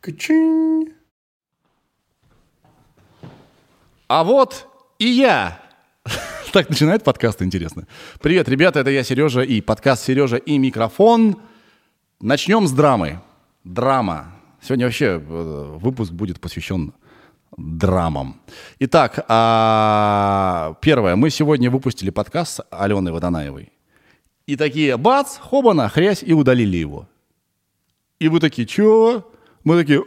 Качинь. А вот и я. Так начинает подкаст, интересно. Привет, ребята, это я, Сережа, и подкаст «Сережа и микрофон». Начнем с драмы. Драма. Сегодня вообще э, выпуск будет посвящен драмам. Итак, а, первое. Мы сегодня выпустили подкаст с Аленой Водонаевой. И такие, бац, хобана, хрясь, и удалили его. И вы такие, чё? Мы такие.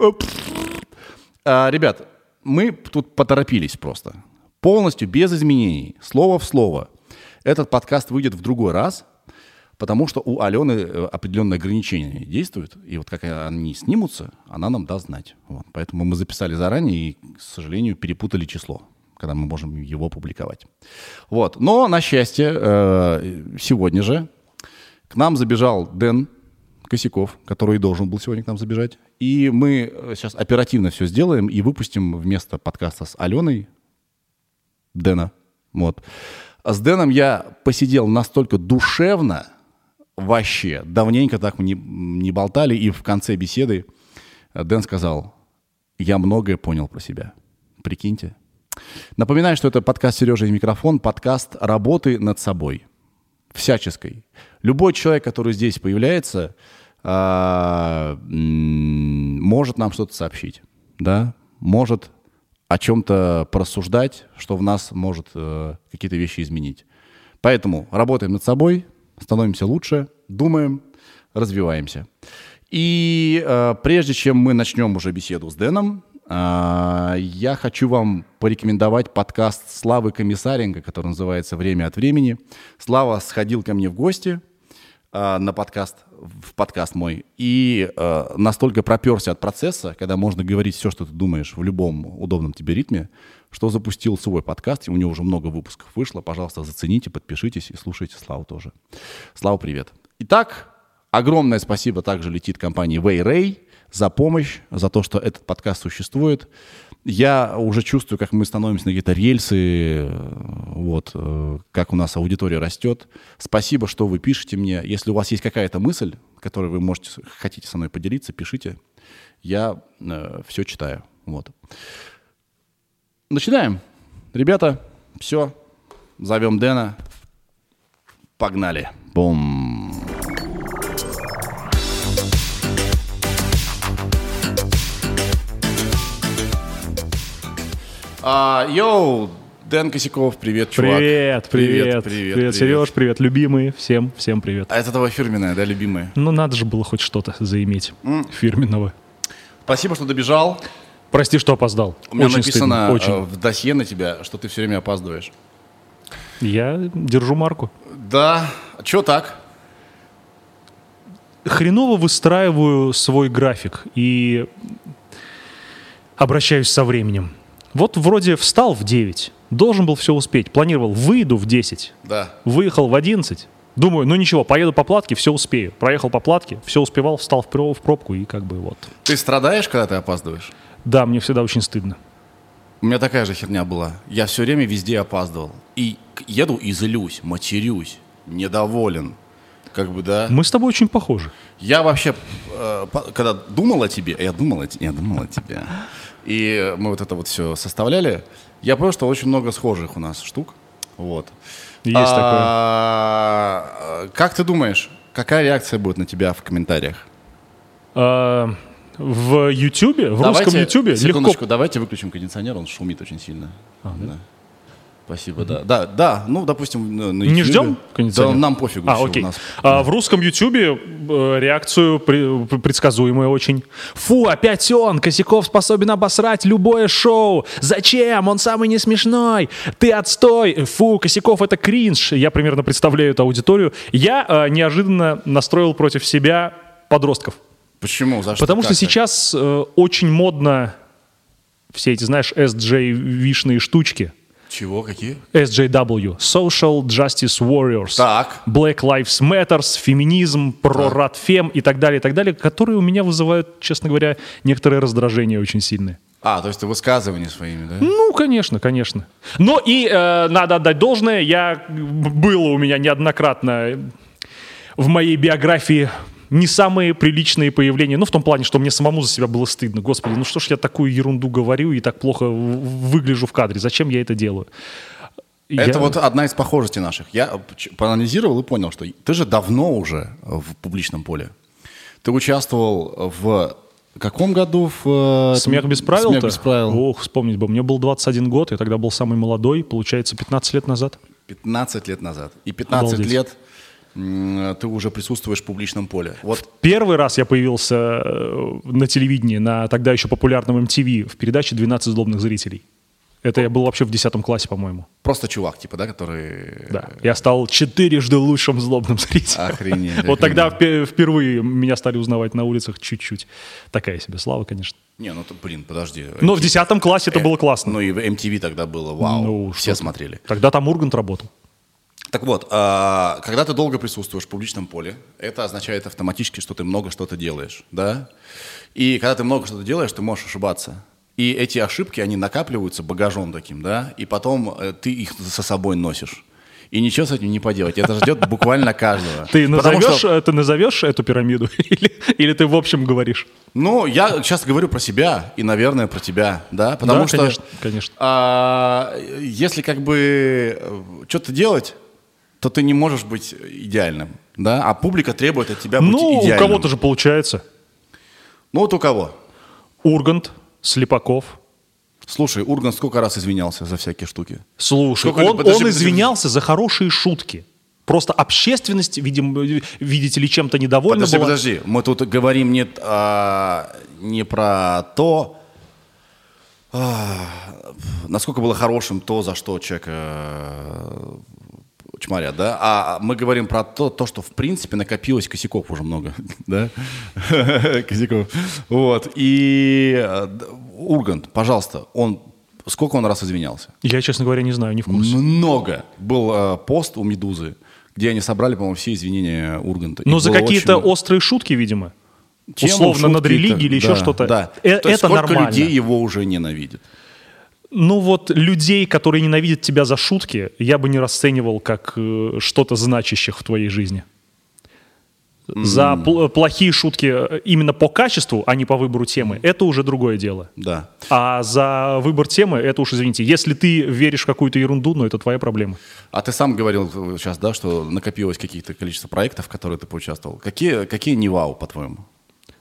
А, ребят, мы тут поторопились просто. Полностью без изменений, слово в слово. Этот подкаст выйдет в другой раз, потому что у Алены э, определенные ограничения действуют. И вот как они снимутся, она нам даст знать. Вот. Поэтому мы записали заранее и, к сожалению, перепутали число когда мы можем его публиковать. Вот. Но, на счастье, э, сегодня же к нам забежал Дэн Косяков, который должен был сегодня к нам забежать. И мы сейчас оперативно все сделаем и выпустим вместо подкаста с Аленой Дэна. Вот. С Дэном я посидел настолько душевно, вообще, давненько так мы не, не болтали, и в конце беседы Дэн сказал, я многое понял про себя. Прикиньте. Напоминаю, что это подкаст «Сережа и микрофон», подкаст работы над собой, всяческой. Любой человек, который здесь появляется, а, может нам что-то сообщить, да, может о чем-то порассуждать, что в нас может э, какие-то вещи изменить. Поэтому работаем над собой, становимся лучше, думаем, развиваемся. И э, прежде чем мы начнем уже беседу с Дэном, э, я хочу вам порекомендовать подкаст Славы Комиссаренко, который называется «Время от времени». Слава сходил ко мне в гости – э, на подкаст, в подкаст мой, и э, настолько проперся от процесса, когда можно говорить все, что ты думаешь в любом удобном тебе ритме, что запустил свой подкаст, и у него уже много выпусков вышло. Пожалуйста, зацените, подпишитесь и слушайте Славу тоже. Слава, привет. Итак, огромное спасибо также летит компании Way за помощь, за то, что этот подкаст существует я уже чувствую, как мы становимся на какие-то рельсы, вот, э, как у нас аудитория растет. Спасибо, что вы пишете мне. Если у вас есть какая-то мысль, которой вы можете, хотите со мной поделиться, пишите. Я э, все читаю. Вот. Начинаем. Ребята, все. Зовем Дэна. Погнали. Бум. А, йоу, Дэн Косяков, привет, чувак. Привет, привет, привет, привет, привет, Сереж, привет, любимые, всем, всем привет. А это твоя фирменная, да, любимая? Ну, надо же было хоть что-то заиметь mm. фирменного. Спасибо, что добежал. Прости, что опоздал. У меня очень написано стыдно, очень. Э, в досье на тебя, что ты все время опаздываешь. Я держу марку. Да, что так? Хреново выстраиваю свой график и обращаюсь со временем. Вот вроде встал в 9, должен был все успеть, планировал, выйду в 10, да. выехал в 11, Думаю, ну ничего, поеду по платке, все успею. Проехал по платке, все успевал, встал в, в пробку и как бы вот. Ты страдаешь, когда ты опаздываешь? Да, мне всегда очень стыдно. У меня такая же херня была. Я все время везде опаздывал. И еду и злюсь, матерюсь, недоволен. Как бы, да. Мы с тобой очень похожи. Я вообще, э, когда думал о тебе, я думал о, я думал о тебе. И мы вот это вот все составляли. Я понял, что очень много схожих у нас штук. Вот. Есть а, такое. Как ты думаешь, какая реакция будет на тебя в комментариях? А, в Ютубе, в давайте, русском Ютубе легко. давайте выключим кондиционер, он шумит очень сильно. А, да? Да. Спасибо, да. Да, да, ну, допустим, на, YouTube. Не ждем Да, нам пофигу. А, окей. Нас... А, в русском YouTube э, реакцию при, предсказуемая очень. Фу, опять он, Косяков способен обосрать любое шоу. Зачем? Он самый не смешной. Ты отстой. Фу, Косяков это кринж. Я примерно представляю эту аудиторию. Я э, неожиданно настроил против себя подростков. Почему? За что? Потому что сейчас э, очень модно все эти, знаешь, SJ-вишные штучки. Чего? Какие? SJW. Social Justice Warriors. Так. Black Lives Matter, феминизм, прорадфем и так далее, и так далее, которые у меня вызывают, честно говоря, некоторое раздражение очень сильное. А, то есть ты высказывания своими, да? Ну, конечно, конечно. Но и э, надо отдать должное, я было у меня неоднократно в моей биографии не самые приличные появления. Ну, в том плане, что мне самому за себя было стыдно. Господи, ну что ж я такую ерунду говорю и так плохо выгляжу в кадре? Зачем я это делаю? Это Я- вот одна из похожестей наших. Я проанализировал и понял, что ты же давно уже в публичном поле. Ты участвовал в каком году в... э, Смех без правил? Смех без правил. Ох, вспомнить бы. Мне был 21 год, я тогда был самый молодой, получается, 15 лет назад. 15 лет назад. И 15 Обалдеть. лет ты уже присутствуешь в публичном поле. Вот Первый раз я появился э, на телевидении, на тогда еще популярном MTV, в передаче «12 злобных зрителей». Это я был вообще в 10 классе, по-моему. просто чувак, типа, да, который... Да. Я стал четырежды лучшим злобным зрителем. Охренеть, Вот тогда впе- впервые меня стали узнавать на улицах чуть-чуть. Такая себе слава, конечно. Не, ну, ты, блин, подожди. Но в 10 классе это было классно. Ну и в MTV тогда было, вау, Ну, все смотрели. Тогда там Ургант работал. Так вот, а, когда ты долго присутствуешь в публичном поле, это означает автоматически, что ты много что-то делаешь, да? И когда ты много что-то делаешь, ты можешь ошибаться. И эти ошибки, они накапливаются багажом таким, да? И потом э, ты их со собой носишь. И ничего с этим не поделать. Это ждет буквально каждого. Ты назовешь, что- э, ты назовешь эту пирамиду? Или, или ты в общем говоришь? Ну, я сейчас говорю про себя и, наверное, про тебя, да? Потому Да, что конечно, конечно. а, если как бы что-то делать, то ты не можешь быть идеальным, да? А публика требует от тебя быть Ну, у идеальным. кого-то же получается. Ну, вот у кого? Ургант, Слепаков. Слушай, Ургант сколько раз извинялся за всякие штуки? Слушай, Сколько- он, подожди, он подожди, извинялся за хорошие шутки. Просто общественность, видим, видите ли, чем-то недовольна Подожди, была. подожди. Мы тут говорим не, а, не про то, а, насколько было хорошим то, за что человека э, чморят, да? А мы говорим про то, то, что в принципе накопилось косяков уже много, да? Косяков. Вот. И э, Ургант, пожалуйста, он сколько он раз извинялся? Я, честно говоря, не знаю, не в курсе. Много. Был э, пост у «Медузы», где они собрали, по-моему, все извинения Урганта. Но Ну, за какие-то очень- острые шутки, видимо. Тему, Условно над шутки, религией или еще да, что-то. Да. Э, То это сколько нормально. людей его уже ненавидят? Ну вот людей, которые ненавидят тебя за шутки, я бы не расценивал как э, что-то значащих в твоей жизни. За пл- плохие шутки э, именно по качеству, а не по выбору темы, это уже другое дело. Да. А за выбор темы, это уж извините. Если ты веришь в какую-то ерунду, ну это твоя проблема. А ты сам говорил сейчас, да, что накопилось каких-то количество проектов, в которые ты поучаствовал. Какие, какие не вау, по-твоему,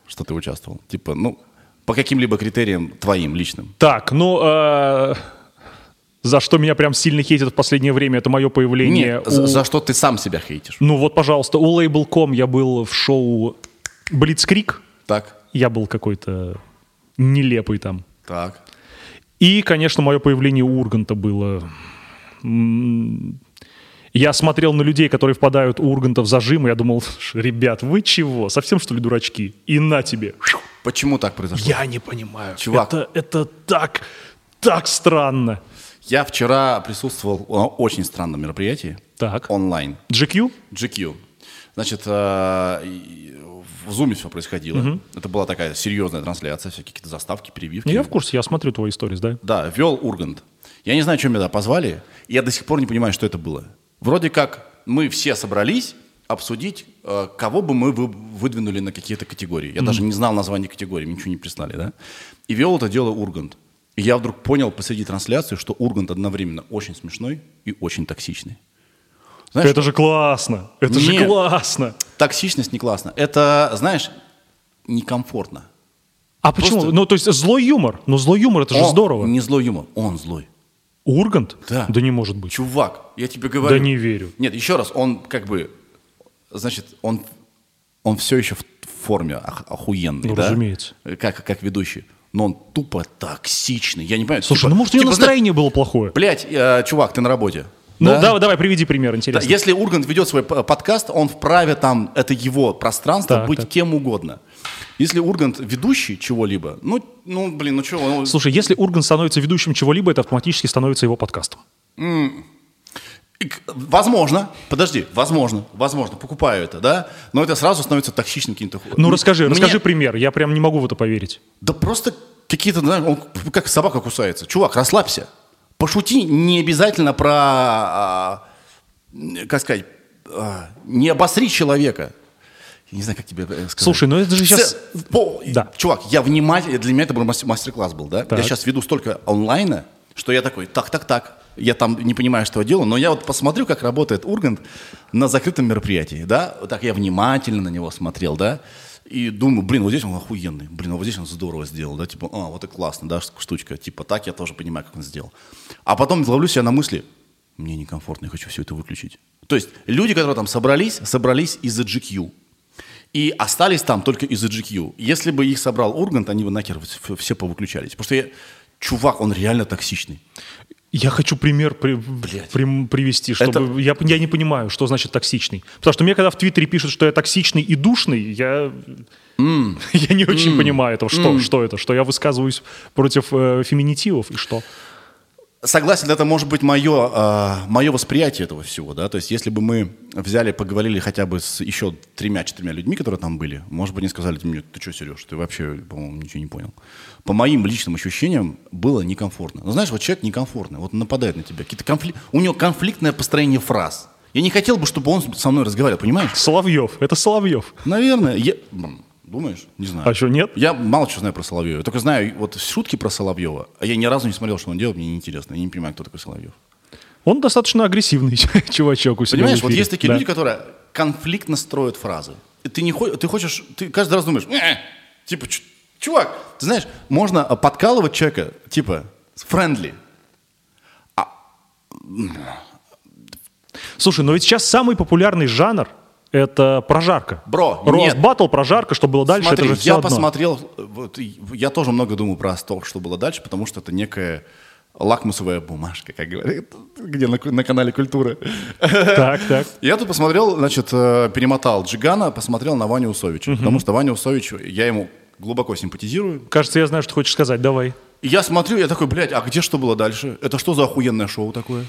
что ты участвовал? Типа, ну, по каким-либо критериям твоим личным. Так, ну э, за что меня прям сильно хейтят в последнее время, это мое появление. Нет, за, у- за что ты сам себя хейтишь. Ну вот, пожалуйста, у Label.com я был в шоу Blitzkrieg. Так, Я был какой-то нелепый там. так. И, конечно, мое появление у Урганта было... Я смотрел на людей, которые впадают у Урганта в зажим, и я думал, ребят, вы чего? Совсем, что ли, дурачки? И на тебе. Почему так произошло? Я не понимаю. Чувак. Это, это так, так странно. Я вчера присутствовал на очень странном мероприятии. Так. Онлайн. GQ? GQ. Значит, э, в Zoom все происходило. Это была такая серьезная трансляция, всякие какие-то заставки, перебивки. Я в курсе, я смотрю твои истории, да? Да, вел Ургант. Я не знаю, чем меня позвали. и Я до сих пор не понимаю, что это было. Вроде как мы все собрались обсудить, кого бы мы вы- выдвинули на какие-то категории. Я даже не знал название категории, ничего не прислали, да? И вел это дело Ургант. И я вдруг понял посреди трансляции, что Ургант одновременно очень смешной и очень токсичный. Знаешь, Это же классно. Это же Нет. классно. токсичность не классно. Это, знаешь, некомфортно. А почему? Просто- Ну, то есть злой юмор. Ну, злой юмор, это же Он здорово. Не злой юмор, он злой. Ургант? Да. Да не может быть. Чувак, я тебе говорю. Да не верю. Нет, еще раз, он как бы, значит, он, он все еще в форме ох- охуенный, Ну, да? разумеется. Как, как ведущий. Но он тупо токсичный. Я не понимаю. Слушай, типа- ну может у него типа, настроение было плохое? Блядь, э, чувак, ты на работе. Ну, да? да, давай, приведи пример, Да, интересно. Если Ургант ведет свой подкаст, он вправе там, это его пространство, Так, быть так. кем угодно. Если Ургант ведущий чего-либо, ну, ну блин, ну что, он, Слушай, если Ургант становится ведущим чего-либо, это автоматически становится его подкастом. К- Возможно, подожди, возможно, возможно, покупаю это, да, но это сразу становится токсичным каким-то. Ну, расскажи, Мне- расскажи пример. Я прям не могу в это поверить. Да просто какие-то, знаешь, он как собака кусается. Чувак, расслабься. Пошути не обязательно про, а, как сказать, а, не обосри человека. Я не знаю, как тебе э, сказать. Слушай, ну это же сейчас... по- Да. Чувак, я внимательно, для меня это был мастер- мастер-класс был, да? Так. Я сейчас веду столько онлайна, что я такой, так, так, так. Я там не понимаю, что я делаю, но я вот посмотрю, как работает Ургант на закрытом мероприятии, да? Вот так я внимательно на него смотрел, да? И думаю, блин, вот здесь он охуенный, блин, вот здесь он здорово сделал, да? Типа, а, вот это классно, да, штучка. Типа, так я тоже понимаю, как он сделал. А потом ловлю себя на мысли, мне некомфортно, я хочу все это выключить. То есть люди, которые там собрались, собрались из-за GQ. И остались там только из-за GQ. Если бы их собрал Ургант, они бы нахер все повыключались. Потому что я, чувак, он реально токсичный. Я хочу пример при- прим- привести, чтобы я, я не понимаю, что значит токсичный. Потому что мне, когда в Твиттере пишут, что я токсичный и душный, я, я не очень понимаю этого. Что, что это? Что я высказываюсь против э, феминитивов и что? Согласен, это может быть мое, мое восприятие этого всего, да, то есть если бы мы взяли, поговорили хотя бы с еще тремя-четырьмя людьми, которые там были, может быть, они сказали мне, ты что, Сереж, ты вообще, по-моему, ничего не понял. По моим личным ощущениям было некомфортно. Ну, знаешь, вот человек некомфортный, вот он нападает на тебя, какие-то конфли... у него конфликтное построение фраз. Я не хотел бы, чтобы он со мной разговаривал, понимаешь? Соловьев. Это Соловьев. Наверное, я... Думаешь? Не знаю. А что, нет? Я мало чего знаю про Соловьева. Я только знаю вот шутки про Соловьева. А я ни разу не смотрел, что он делает, мне неинтересно. Я не понимаю, кто такой Соловьев. Он достаточно агрессивный чувачок у себя Понимаешь, вот есть такие Да. люди, которые конфликтно строят фразы. И ты, не, ты хочешь, ты каждый раз думаешь, «Э, типа, чувак, ты знаешь, можно а, подкалывать человека, типа, friendly. Слушай, но ведь сейчас самый популярный жанр это прожарка. Бро, Roast battle, прожарка, что было дальше, Смотри, это же все я одно. посмотрел, вот, я тоже много думаю про то, что было дальше, потому что это некая лакмусовая бумажка, как говорят, где на, на канале Культура. Так, так. Я тут посмотрел, значит, э, перемотал Джигана, посмотрел на Ваню Усовича, потому что Ваня Усович, я ему глубоко симпатизирую. Кажется, я знаю, что хочешь сказать. Давай. И я смотрю, я такой, блядь, а где что было дальше? Это что за охуенное шоу такое?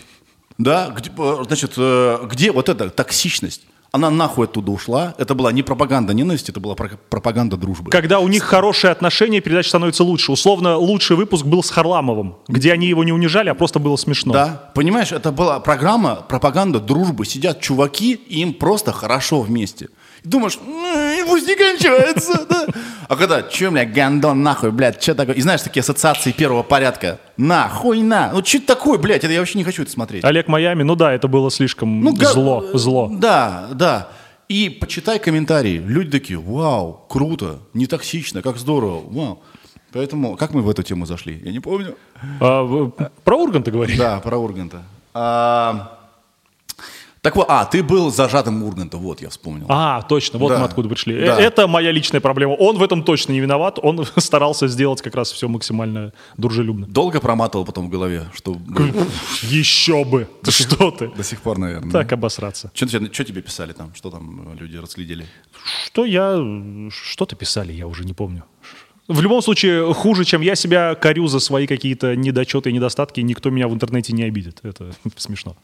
Да, где, э, значит, э, где вот эта токсичность? Она нахуй оттуда ушла. Это была не пропаганда ненависти, это была про- пропаганда дружбы. Когда у них хорошие отношения, передача становится лучше. Условно, лучший выпуск был с Харламовым, где они его не унижали, а просто было смешно. Да, понимаешь, это была программа пропаганда дружбы. Сидят чуваки, и им просто хорошо вместе. Думаешь, «М, и пусть не кончается, да? А когда, че, бля, гандон, нахуй, блядь, что такое? И знаешь, такие ассоциации первого порядка. Нахуй, на. Ну, что это такое, блядь, это я вообще не хочу это смотреть. Олег Майами, ну да, это было слишком Ну, га- зло, зло. Да, да. И почитай комментарии. Люди такие, вау, круто, не токсично, как здорово, вау. Поэтому, как мы в эту тему зашли? Я не помню. А, про Урганта говори. Да, про Урганта. А, так вот, а, ты был зажатым Урганта, вот, я вспомнил. А, точно, вот Да. мы откуда пришли. Э, Да. Это моя личная проблема. Он в этом точно не виноват. Он старался сделать как раз все максимально дружелюбно. Долго проматывал потом в голове, что Еще бы! Ты что ты? до сих пор, наверное. Так обосраться. Что, тебе писали там? Что там э, люди расследили? Что я... Что-то писали, я уже не помню. В любом случае, хуже, чем я себя корю за свои какие-то недочеты и недостатки, никто меня в интернете не обидит. Это смешно.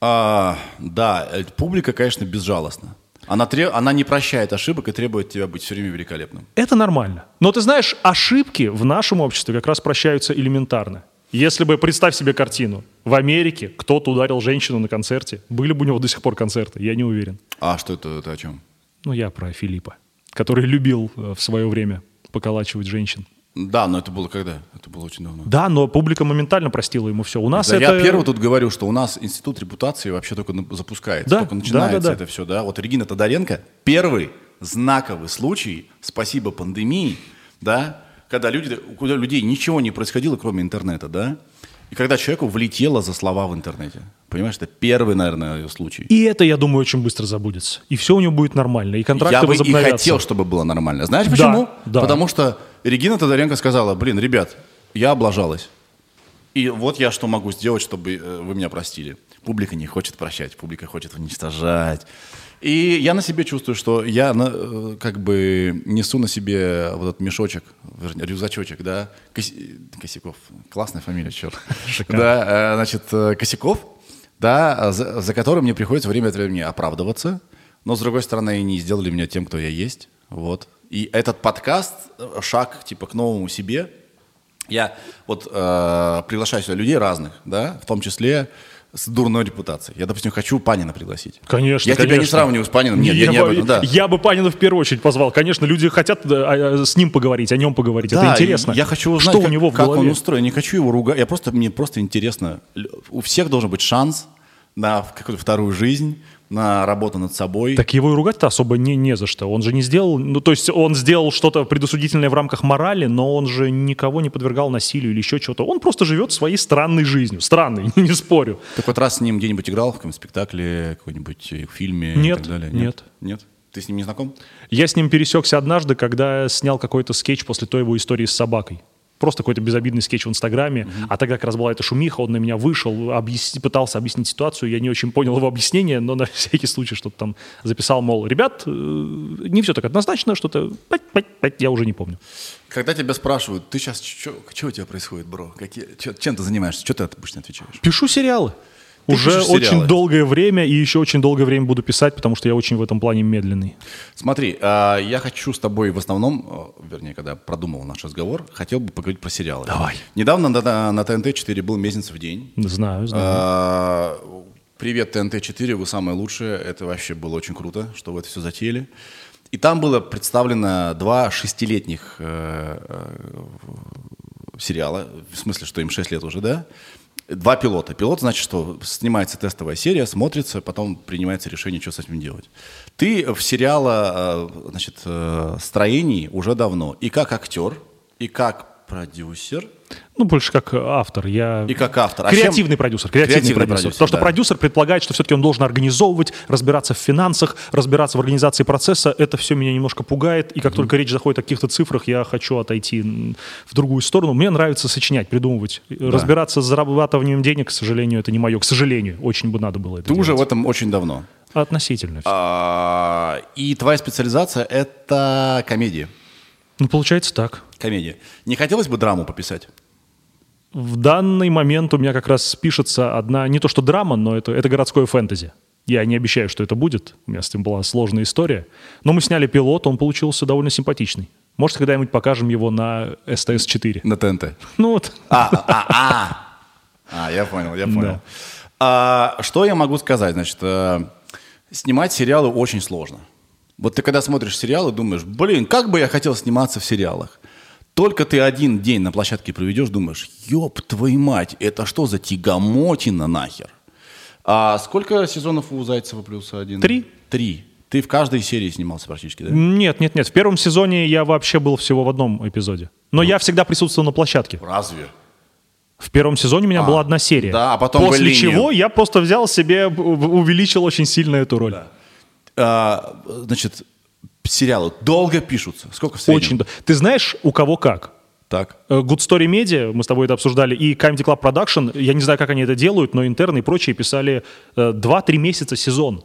А, да, э, публика, конечно, безжалостна. Она, тре- она не прощает ошибок и требует тебя быть все время великолепным. Это нормально. Но ты знаешь, ошибки в нашем обществе как раз прощаются элементарно. Если бы, представь себе картину, в Америке кто-то ударил женщину на концерте, были бы у него до сих пор концерты, я не уверен. А что это, это о чем? Ну, я про Филиппа, который любил э, в свое время поколачивать женщин. Да, но это было когда? Это было очень давно. Да, но публика моментально простила ему все. У нас Да, это... Я первый тут говорю, что у нас институт репутации вообще только запускается, Да, только начинается да, да, да. это все, да. Вот Регина Тодоренко первый знаковый случай, спасибо пандемии, да, когда люди, у людей ничего не происходило, кроме интернета, да, и когда человеку влетело за слова в интернете. Понимаешь, это первый, наверное, случай. И это, я думаю, очень быстро забудется. И все у него будет нормально. И контракты Я бы и хотел, чтобы было нормально. Знаешь Да, почему? да. Потому что Регина Тодоренко сказала, блин, ребят, я облажалась. И вот я что могу сделать, чтобы э, вы меня простили. Публика не хочет прощать, публика хочет уничтожать. И я на себе чувствую, что я на, э, как бы несу на себе вот этот мешочек, вернее, рюкзачочек, да, Коси- Косяков, классная фамилия, черт. Да, э, значит, Косяков, да, за, за которым мне приходится время от времени оправдываться, но, с другой стороны, они не сделали меня тем, кто я есть, вот. И этот подкаст, э, шаг, типа, к новому себе, я вот э, приглашаю сюда людей разных, да, в том числе с дурной репутацией. Я, допустим, хочу Панина пригласить. Конечно, Я тебя не конечно. сравниваю с Панином. Нет, я, не об бы, этом, да. я бы Панина в первую очередь позвал. Конечно, люди хотят э, а, с ним поговорить, о нем поговорить. Да, Это интересно. Я хочу узнать, что как, у него в как голове. он устроен. Не хочу его ругать. Я просто, мне просто интересно. У всех должен быть шанс на какую-то вторую жизнь, на работу над собой. Так его и ругать-то особо не, не за что. Он же не сделал... Ну, то есть он сделал что-то предосудительное в рамках морали, но он же никого не подвергал насилию или еще чего-то. Он просто живет своей странной жизнью. Странной, не спорю. Так вот раз с ним где-нибудь играл в каком-нибудь спектакле, какой-нибудь э, фильме Нет, и так далее? нет. Нет? Ты с ним не знаком? Я с ним пересекся однажды, когда снял какой-то скетч после той его истории с собакой. Просто какой-то безобидный скетч в Инстаграме. А тогда как раз была эта шумиха, он на меня вышел, объяс- пытался объяснить ситуацию. Я не очень понял его объяснение, но на всякий случай что-то там записал, мол, ребят, э, не все так однозначно, что-то... Я уже не помню. Когда тебя спрашивают, ты сейчас, что у тебя происходит, бро? Какие, чё- чем ты занимаешься? Что ты обычно отвечаешь? Пишу сериалы. Ты Уже очень долгое время и еще очень долгое время буду писать, потому что я очень в этом плане медленный. Смотри, а, я хочу с тобой в основном, э, вернее, когда продумывал наш разговор, хотел бы поговорить про сериалы. Давай. Недавно на, на- на ТНТ-4 был «Мезенцев в день». Знаю, знаю. А, Привет, ТНТ-4, вы самые лучшие. Это вообще было очень круто, что вы это все затеяли. И там было представлено два шестилетних э, э, сериала, в смысле, что им 6 лет уже, да? Два пилота. Пилот значит, что снимается тестовая серия, смотрится, потом принимается решение, что с этим делать. Ты в сериала, э, значит, э, строении уже давно. И как актер, и как продюсер, Ну, больше как автор. Я... и как автор. А Креативный чем- продюсер, креативный, Креативный продюсер. продюсер, Потому что да. продюсер предполагает, что все-таки он должен организовывать, разбираться в финансах, разбираться в организации процесса. Это все меня немножко пугает. И как только речь заходит о каких-то цифрах, я хочу отойти в другую сторону. Мне нравится сочинять, придумывать. Разбираться с зарабатыванием денег, к сожалению, это не мое. К сожалению, очень бы надо было это Ты уже в делать. этом очень давно. Относительно. всё. А, И твоя специализация – это комедия. Ну, получается так. Комедия. Не хотелось бы драму пописать? В данный момент у меня как раз пишется одна, не то что драма, но это, это городское фэнтези. Я не обещаю, что это будет. У меня с этим была сложная история. Но мы сняли пилот, он получился довольно симпатичный. Может, когда-нибудь покажем его на СТС-4. На ТНТ. Ну вот. А, а, а. А, я понял, я понял. Да. А, что я могу сказать? Значит, э, снимать сериалы очень сложно. Вот ты когда смотришь сериалы, думаешь, блин, как бы я хотел сниматься в сериалах. Только ты один день на площадке проведешь, думаешь, ёб твою мать, это что за тягомотина нахер? А сколько сезонов у Зайцева плюс один? Три. Три. Ты в каждой серии снимался практически, да? Нет, нет, нет. В первом сезоне я вообще был всего в одном эпизоде. Но я всегда присутствовал на площадке. Разве? В первом сезоне у меня была одна серия. да, а потом После чего я просто взял себе, увеличил очень сильно эту роль. А, значит, сериалы долго пишутся. Сколько в среднем? Очень. Ты знаешь, у кого как? Так. Э, Good Story Media, мы с тобой это обсуждали, и Comedy Club Production, я не знаю, как они это делают, но интерны и прочие писали э, 2-3 месяца сезон.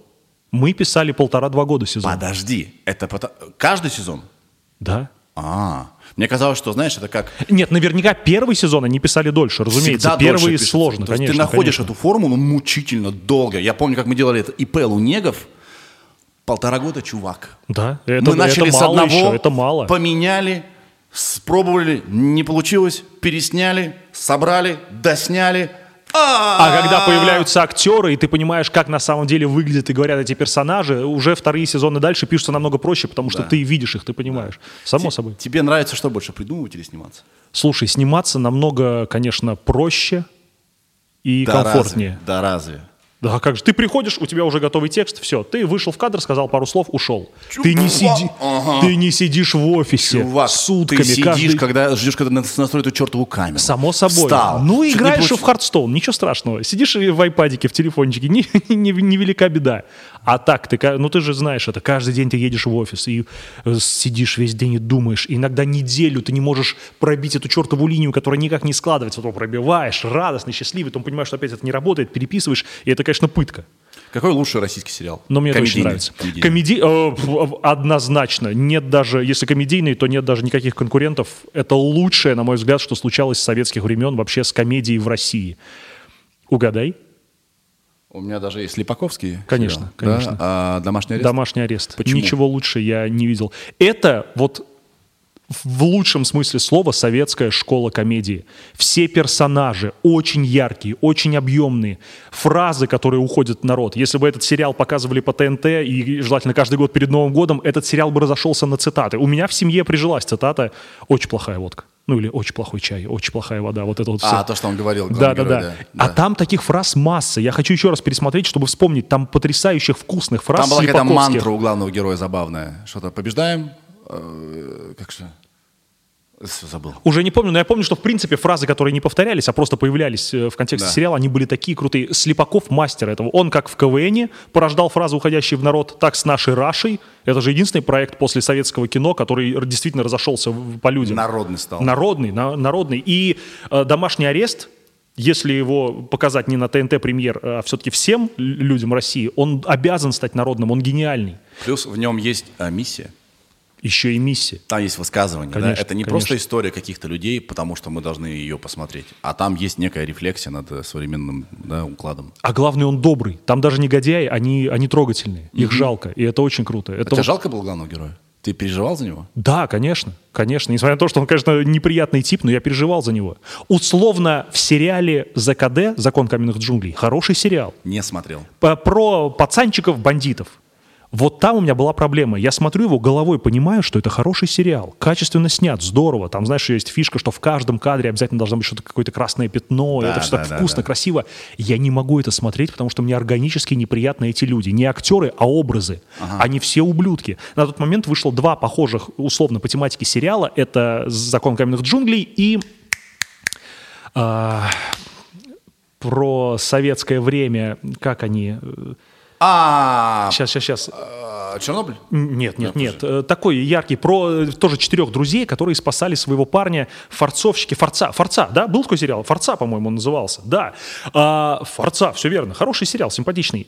Мы писали полтора-два года сезон. Подожди, это пото- каждый сезон? Да. А, мне казалось, что, знаешь, это как... Нет, наверняка первый сезон они писали дольше, разумеется. всегда дольше пишется. сложно, То конечно. Ты находишь конечно. эту формулу мучительно долго. Я помню, как мы делали это ИП Лунегов. Полтора года, чувак. Да, это, мы начали это с мало одного, еще, это мало. поменяли, спробовали, не получилось, пересняли, собрали, досняли. А когда появляются актеры, и ты понимаешь, как на самом деле выглядят и говорят эти персонажи, уже вторые сезоны дальше пишутся намного проще, потому что Да. ты видишь их, ты понимаешь. Само собой. Тебе нравится что больше, придумывать или сниматься? Слушай, сниматься намного, конечно, проще и Да комфортнее. разве? Да разве? Да, как же, ты приходишь, у тебя уже готовый текст, все, ты вышел в кадр, сказал пару слов, ушел. Ты не, Чувак, сиди, ага. ты не сидишь в офисе Чувак, сутками. ты сидишь, каждый- когда ждешь, когда нас- настроят эту чертову камеру. Само собой. Встал. Ну, Чуть не играешь в Hearthstone, ничего страшного. Сидишь в айпадике, в телефончике, не, не- невелика беда. А так, ты, ну ты же знаешь это, каждый день ты едешь в офис и э, сидишь весь день и думаешь. И иногда неделю ты не можешь пробить эту чертову линию, которая никак не складывается. Потом пробиваешь, радостный, счастливый, потом понимаешь, что опять это не работает, переписываешь, и это, конечно, пытка. Какой лучший российский сериал? Но мне это очень Комедийный. нравится. Комедийный. Комеди... э, однозначно. Нет даже, если комедийный, то нет даже никаких конкурентов. Это лучшее, на мой взгляд, что случалось с советских времен вообще с комедией в России. Угадай. У меня даже есть Липаковский. Конечно, сериал, да? конечно. А, домашний арест. Домашний арест. Почему? Ничего лучше я не видел. Это вот в лучшем смысле слова советская школа комедии. Все персонажи очень яркие, очень объемные. Фразы, которые уходят в народ. Если бы этот сериал показывали по ТНТ и желательно каждый год перед Новым годом, этот сериал бы разошелся на цитаты. У меня в семье прижилась цитата «Очень плохая водка». Ну или «Очень плохой чай», «Очень плохая вода». Вот это вот все. А, то, что он говорил. Да, да, герой, да. А там таких фраз масса. Я хочу еще раз пересмотреть, чтобы вспомнить. Там потрясающих вкусных фраз Там была какая-то мантра у главного героя забавная. Что-то побеждаем. э, Как же? Забыл. Уже не помню, но я помню, что в принципе фразы, которые не повторялись, а просто появлялись э, в контексте Да. сериала, они были такие крутые. Слепаков мастер этого. Он как в КВН порождал фразы, уходящие в народ, так с нашей Рашей. Это же единственный проект после советского кино, который действительно разошелся по людям. Народный стал. Народный, на- народный. И э, домашний арест, если его показать не на ТНТ премьер, а все-таки всем людям России, он обязан стать народным, он гениальный. Плюс в нем есть а, миссия. Еще и миссия. Там есть высказывание. да? Конечно, Это не конечно. просто история каких-то людей, потому что мы должны ее посмотреть. А там есть некая рефлексия над э, современным да, укладом. А главное, он добрый. Там даже негодяи, они, они трогательные. Их жалко. И это очень круто. Это Тебе вот- жалко было главного героя? Ты переживал за него? Да, конечно, конечно. Несмотря на то, что он, конечно, неприятный тип, но я переживал за него. Условно, в сериале ЗКД «Закон каменных джунглей» хороший сериал. Не смотрел. Про пацанчиков-бандитов. Вот там у меня была проблема. Я смотрю его головой, понимаю, что это хороший сериал. Качественно снят, здорово. Там, знаешь, есть фишка, что в каждом кадре обязательно должно быть что-то, какое-то красное пятно. Да, это все да, так да, вкусно, да. красиво. Я не могу это смотреть, потому что мне органически неприятны эти люди. Не актеры, а образы. Они все ублюдки. На тот момент вышло два похожих, условно, по тематике сериала. Это «Закон каменных джунглей» и... а, про советское время, как они... э, А, Сейчас, сейчас, сейчас. э, Чернобыль? Нет, нет, нет. Э, Такой яркий, про э, тоже четырех друзей, которые спасали своего парня, форцовщики, Форца, Форца, да? Был такой сериал? Форца, по-моему, он назывался. Да. А, Форца, все верно. Хороший сериал, симпатичный.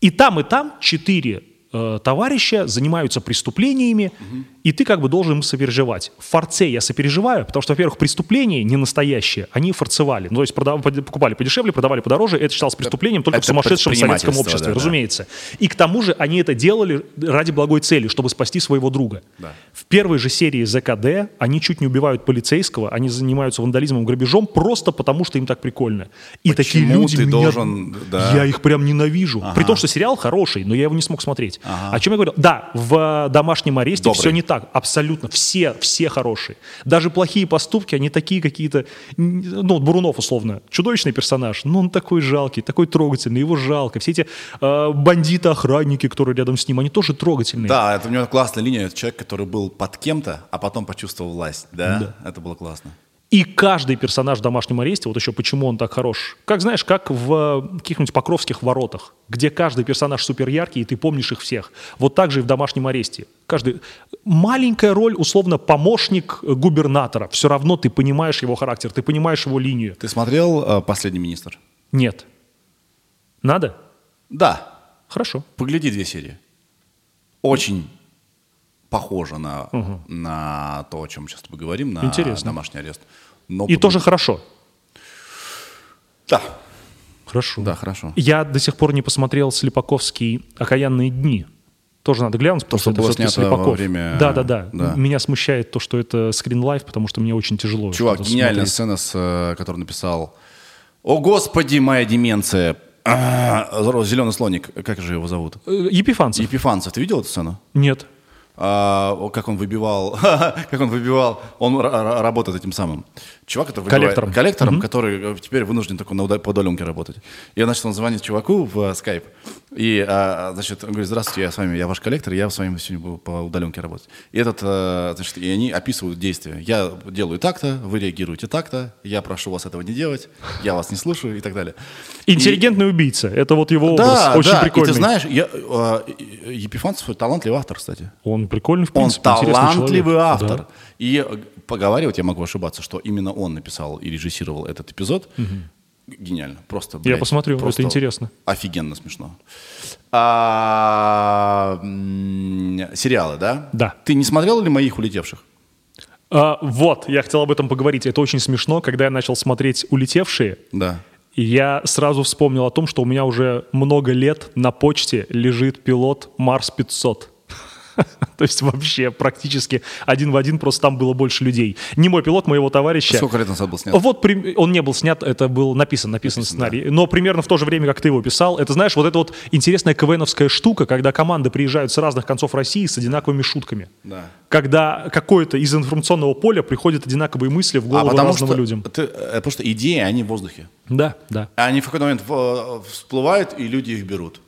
И там, и там четыре э, товарища занимаются преступлениями, и ты как бы должен им сопереживать. В Форце я сопереживаю, потому что, во-первых, преступления не настоящие, они форцевали. Ну, то есть продав- покупали подешевле, продавали подороже, это считалось преступлением только в Это сумасшедшем советском обществе, да, да. разумеется. И к тому же они это делали ради благой цели, чтобы спасти своего друга. Да. В первой же серии ЗКД они чуть не убивают полицейского, они занимаются вандализмом, грабежом просто потому, что им так прикольно. И такие Почему люди ты меня- должен, да. Я их прям ненавижу. При том, что сериал хороший, но я его не смог смотреть. О чем я говорил? Да, в «Домашнем аресте» Добрый. все не так. Абсолютно. Все, все хорошие. Даже плохие поступки, они такие какие-то... Ну, Бурунов, условно, чудовищный персонаж, но он такой жалкий, такой трогательный, его жалко. Все эти э, бандиты-охранники, которые рядом с ним, они тоже трогательные. Да, это у него классная линия. Это человек, который был под кем-то, а потом почувствовал власть. Да, это было классно. И каждый персонаж в «Домашнем аресте», вот еще почему он так хорош, как, знаешь, как в э, каких-нибудь Покровских воротах, где каждый персонаж супер яркий, и ты помнишь их всех. Вот так же и в «Домашнем аресте». Каждый... Маленькая роль, условно, помощник э, губернатора. Все равно ты понимаешь его характер, ты понимаешь его линию. Ты смотрел э, «Последний министр»? Нет. Надо? Да. Хорошо. Погляди две серии. Очень похоже на, на то, о чем мы сейчас тобой говорим, на Интересно. домашний арест. Но И тоже хорошо. Да, Хорошо. да, хорошо. Я до сих пор не посмотрел Слепаковский «Окаянные дни». Тоже надо глянуть, потому что что, это было снято во Слепаков. время- Да, да, да, да. Меня смущает то, что это скринлайф, потому что мне очень тяжело. Чувак, гениальная смотреть. сцена, с, э, которую написал «О, Господи, моя деменция!» Зеленый слоник, как же его зовут? Э, Епифанцев? Епифанцев, ты видел эту сцену? Нет. А, как он выбивал, как он выбивал, он работает этим самым. Чувак, который Коллектором. коллектором, который э, теперь вынужден только на уда- по удаленке работать. И, значит, он звонит чуваку в э, скайп, и, а, значит, он говорит, здравствуйте, я с вами, я ваш коллектор, я с вами сегодня буду по удаленке работать. И этот, э, значит, и они описывают действия. Я делаю так-то, вы реагируете так-то, я прошу вас этого не делать, я вас не слушаю и так далее. Интеллигентный убийца. Это вот его образ. Да, очень да, прикольный. и ты знаешь, я, э, Епифанцев талантливый автор, кстати. Он прикольный, в Он принципе, интересный талантливый человек. автор. Да. И поговаривать я могу ошибаться, что именно он написал и режиссировал этот эпизод. Гениально. Просто, блядь, посмотрю, просто это интересно. Офигенно смешно. А, сериалы, да? Да. Ты не смотрел ли «Моих улетевших»? А, вот, я хотел об этом поговорить. Это очень смешно. Когда я начал смотреть «Улетевшие», Да. Я сразу вспомнил о том, что у меня уже много лет на почте лежит пилот Марс 500. То есть вообще практически один в один, просто там было больше людей. Не мой пилот, моего товарища. Сколько лет назад был снят? Вот при- он не был снят, это был написан, написан сценарий. Но примерно в то же время, как ты его писал, это, знаешь, вот эта вот интересная КВНовская штука, когда команды приезжают с разных концов России с одинаковыми шутками. Да. Когда какое-то из информационного поля приходят одинаковые мысли в А голову потому разным что, людям. ты- э, потому что идеи, они в воздухе. Да, да. Они в какой-то момент э, всплывают, и люди их берут.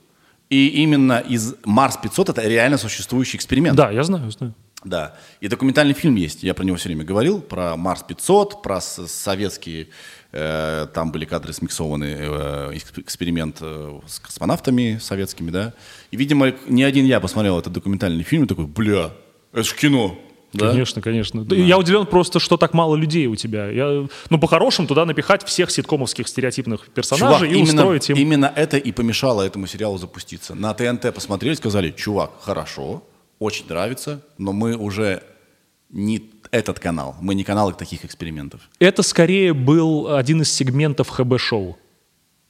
И именно из Марс 500 это реально существующий эксперимент. Да, я знаю, знаю. Да. И документальный фильм есть, я про него все время говорил, про Марс 500, про советские, э, там были кадры смиксованы, э, эксп- эксперимент э, с космонавтами советскими, да. И, видимо, не один я посмотрел этот документальный фильм и такой, бля, это ж кино. Да? Конечно, конечно. Да. Я удивлен просто, что так мало людей у тебя. Я, ну, по-хорошему, туда напихать всех ситкомовских стереотипных Чувак, персонажей и именно, устроить им... именно это и помешало этому сериалу запуститься. На ТНТ посмотрели, сказали, чувак, хорошо, очень нравится, но мы уже не этот канал, мы не канал таких экспериментов. Это скорее был один из сегментов ХБ-шоу.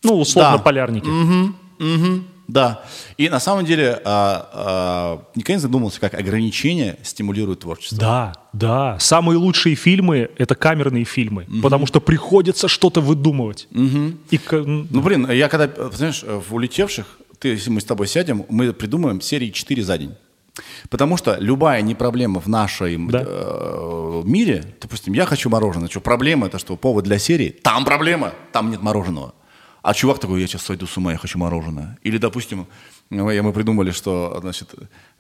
Ну, условно, Да. полярники. Мгм, да. И на самом деле а, а, никогда не задумывался, как ограничения стимулируют творчество. Да, да. Самые лучшие фильмы — это камерные фильмы, потому что приходится что-то выдумывать. И к- м, Ну, блин, я когда, знаешь, в «Улетевших», ты, если мы с тобой сядем, мы придумаем серии 4 за день. Потому что любая непроблема в нашем Да. э, мире, допустим, я хочу мороженое, что проблема это что повод для серии, там проблема, там нет мороженого. А чувак такой, я сейчас сойду с ума, я хочу мороженое. Или, допустим, мы, мы придумали, что, значит,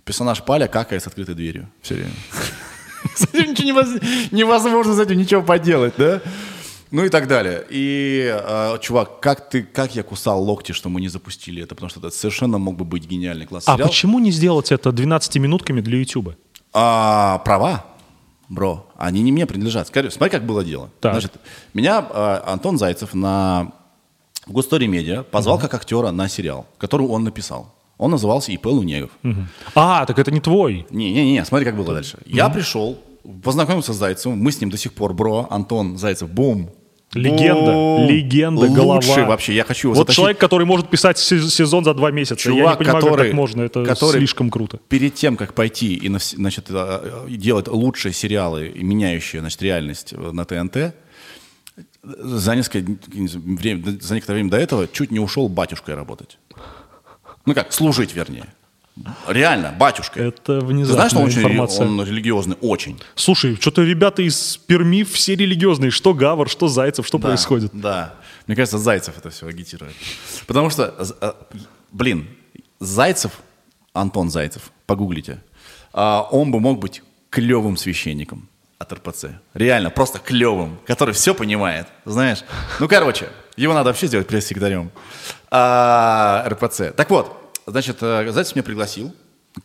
персонаж Паля какает с открытой дверью все время. С этим ничего невоз- невозможно с этим ничего поделать, да? Ну и так далее. И, э, чувак, как ты, как я кусал локти, что мы не запустили это, потому что это совершенно мог бы быть гениальный класс А сериал. почему не сделать это 12 минутками для Ютуба? А, права, бро, они не мне принадлежат. Скажи, смотри, как было дело. Так. Значит, меня э, Антон Зайцев на в Гостории Медиа позвал как актера на сериал, который он написал. Он назывался ИП Лунегов. А, так это не твой. Не-не-не, смотри, как было дальше. Я пришел, познакомился с Зайцевым, мы с ним до сих пор, бро, Антон Зайцев, бум. Легенда, легенда, голова. Лучший вообще, я хочу его Вот затащить. человек, который может писать се- сезон за два месяца. Я не Чувак, понимаю, как который, так можно. Это который слишком круто. Перед тем, как пойти и значит, э, э, делать лучшие сериалы, меняющие значит, реальность э, на ТНТ, за несколько, время, за некоторое время до этого чуть не ушел батюшкой работать. Ну как, служить, вернее. Реально, батюшка. Это Ты внезапная знаешь, что он очень информация. он религиозный? Очень. Слушай, что-то ребята из Перми все религиозные. Что Гавр, что Зайцев, что Да, происходит? Да. Мне кажется, Зайцев это все агитирует. Потому что, э, блин, Зайцев, Антон Зайцев, погуглите, а, он бы мог быть клевым священником от РПЦ. Реально, просто клевым, который все понимает, знаешь. Ну, короче, его надо вообще сделать пресс-секретарем а, РПЦ. Так вот, значит, э, Зайцев меня пригласил.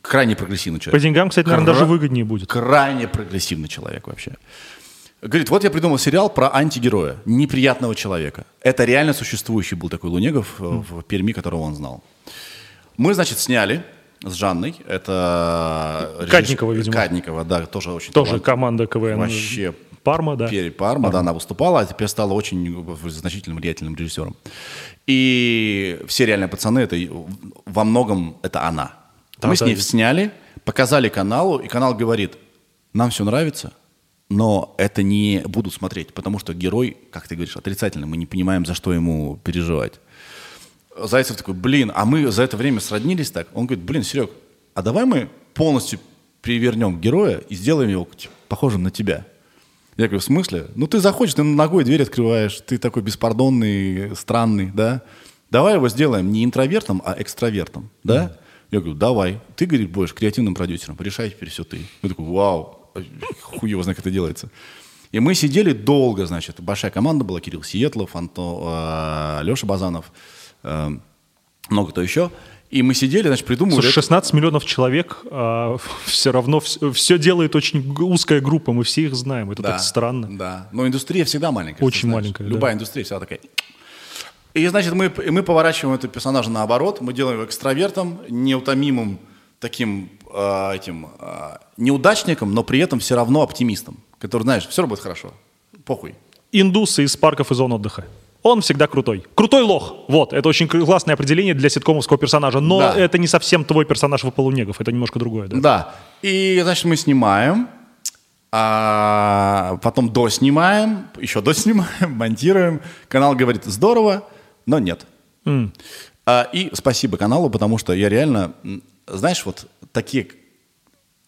Крайне прогрессивный По человек. деньгам, кстати, наверное, Кра- даже выгоднее будет. Крайне прогрессивный человек вообще. Говорит, вот я придумал сериал про антигероя, неприятного человека. Это реально существующий был такой Лунегов э, в Перми, которого он знал. Мы, значит, сняли с Жанной. Это... режисс- Кадникова, видимо. Кадникова, да, тоже очень Тоже талант- команда КВН. Вообще Парма, да. Перед Парма, да, она выступала, а теперь стала очень значительным, влиятельным режиссером. И все реальные пацаны, это во многом это она. Да, Мы с да. ней сняли, показали каналу, и канал говорит, нам все нравится, но это не будут смотреть, потому что герой, как ты говоришь, отрицательный, мы не понимаем, за что ему переживать. Зайцев такой, блин, а мы за это время сроднились так? Он говорит, блин, Серег, а давай мы полностью перевернем героя и сделаем его типа, похожим на тебя. Я говорю, в смысле? Ну ты заходишь, ты ногой дверь открываешь, ты такой беспардонный, странный, да? Давай его сделаем не интровертом, а экстравертом, да? Я говорю, давай. Ты, говорит, будешь креативным продюсером, решай теперь все ты. Я такой, вау, хуй его знает, как это делается. И мы сидели долго, значит, большая команда была, Кирилл Сиетлов, Анто, э, Леша Базанов, много кто еще. И мы сидели, значит, придумывали... Слушай, это. 16 миллионов человек, а все равно все, делает очень узкая группа, мы все их знаем. Это так странно. Да, но индустрия всегда маленькая. Очень маленькая, Любая да. индустрия всегда такая. И, значит, мы, мы поворачиваем этого персонажа наоборот, мы делаем его экстравертом, неутомимым таким э, этим э, неудачником, но при этом все равно оптимистом, который, знаешь, все будет хорошо, похуй. Индусы из парков и зон отдыха. Он всегда крутой. Крутой лох. Вот, это очень классное определение для ситкомовского персонажа. Но Да. это не совсем твой персонаж в полунегов. Это немножко другое, да? Да. И, значит, мы снимаем, а потом доснимаем, еще доснимаем, монтируем. Канал говорит, здорово, но нет. А, и спасибо каналу, потому что я реально, знаешь, вот такие,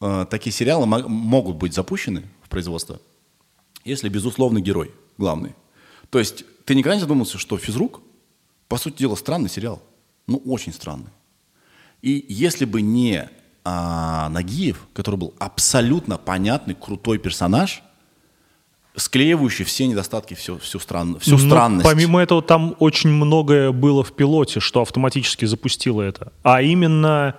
э, такие сериалы мо- могут быть запущены в производство, если безусловный герой главный. То есть ты никогда не задумывался, что «Физрук» по сути дела странный сериал. Ну, очень странный. И если бы не а, Нагиев, который был абсолютно понятный, крутой персонаж, склеивающий все недостатки, всю, всю, стран, всю Но странность. помимо этого, там очень многое было в пилоте, что автоматически запустило это. А именно,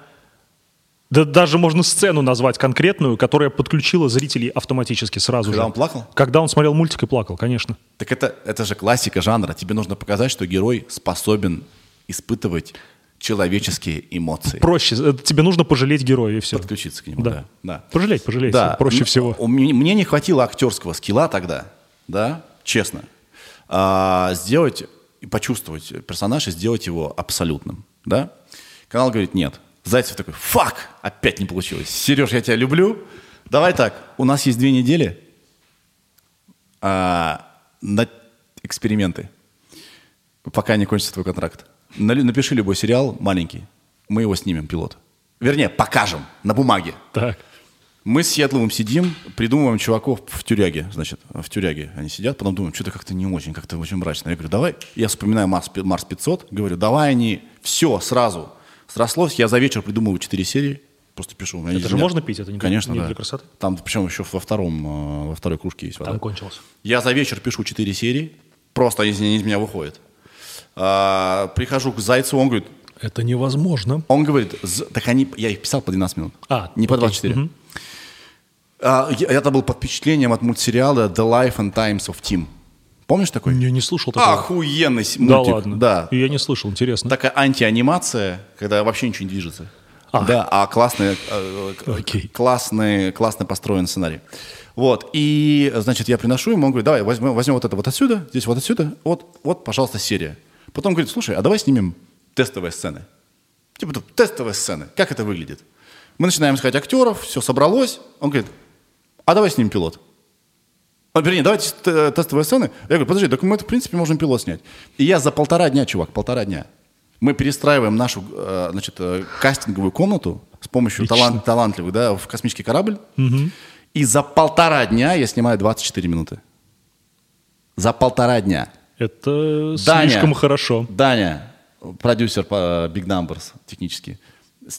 да даже можно сцену назвать конкретную, которая подключила зрителей автоматически сразу Когда же. он плакал? Когда он смотрел мультик и плакал, конечно. Так это, это же классика жанра. Тебе нужно показать, что герой способен испытывать человеческие эмоции. Проще. э, Тебе нужно пожалеть героя, и все. Подключиться к нему, Да. да. да. Пожалеть, пожалеть. Да. Проще всего. у меня- Мне не хватило актерского скилла тогда, да, честно, а, сделать и почувствовать персонажа, сделать его абсолютным, да. Канал говорит, нет. Зайцев такой, фак, опять не получилось. Сереж, я тебя люблю. Давай так, у нас есть две недели а, на эксперименты, пока не кончится твой контракт. Напиши любой сериал маленький, мы его снимем, пилот. Вернее, покажем на бумаге. Так. Мы с Сиэтловым сидим, придумываем чуваков в тюряге, значит, в тюряге они сидят, потом думаем, что-то как-то не очень, как-то очень мрачно. Я говорю, давай, я вспоминаю Марс, Марс 500, говорю, давай они, все, сразу. Срослось, я за вечер придумываю 4 серии, просто пишу. Это же меня- можно пить? Это не- Конечно, не да. для красоты? Там, причем еще во втором, э, во второй кружке есть вода. Там кончилось. Я за вечер пишу 4 серии, просто они из, из меня выходят. А, прихожу к Зайцу, он говорит, Это невозможно. он говорит, «З- так они, я их писал по 12 минут, А, не по окей. 24. А, я, я-то был под впечатлением от мультсериала The Life and Times of Tim. Помнишь такой? Я не слушал такого. Охуенный с- да мультик. ладно. Да. Я не слышал, интересно. Такая антианимация, когда вообще ничего не движется. Да, а классный, э, к- Окей. классный, классно построен сценарий. Вот, и, значит, я приношу ему, он говорит, давай возьмем, возьмем вот это вот отсюда, здесь вот отсюда, вот, вот, пожалуйста, серия. Потом говорит, слушай, а давай снимем тестовые сцены. Типа тут тестовые сцены, как это выглядит? Мы начинаем искать актеров, все собралось. Он говорит, а давай снимем пилот. А, вернее, давайте т- тестовые сцены. Я говорю, подожди, так мы, в принципе, можем пилот снять. И я за полтора дня, чувак, полтора дня, мы перестраиваем нашу, э, значит, э, кастинговую комнату с помощью талант, талантливых, да, в космический корабль. И за полтора дня я снимаю 24 минуты. За полтора дня. Это Даня. слишком хорошо. Даня, продюсер по Big Numbers технически,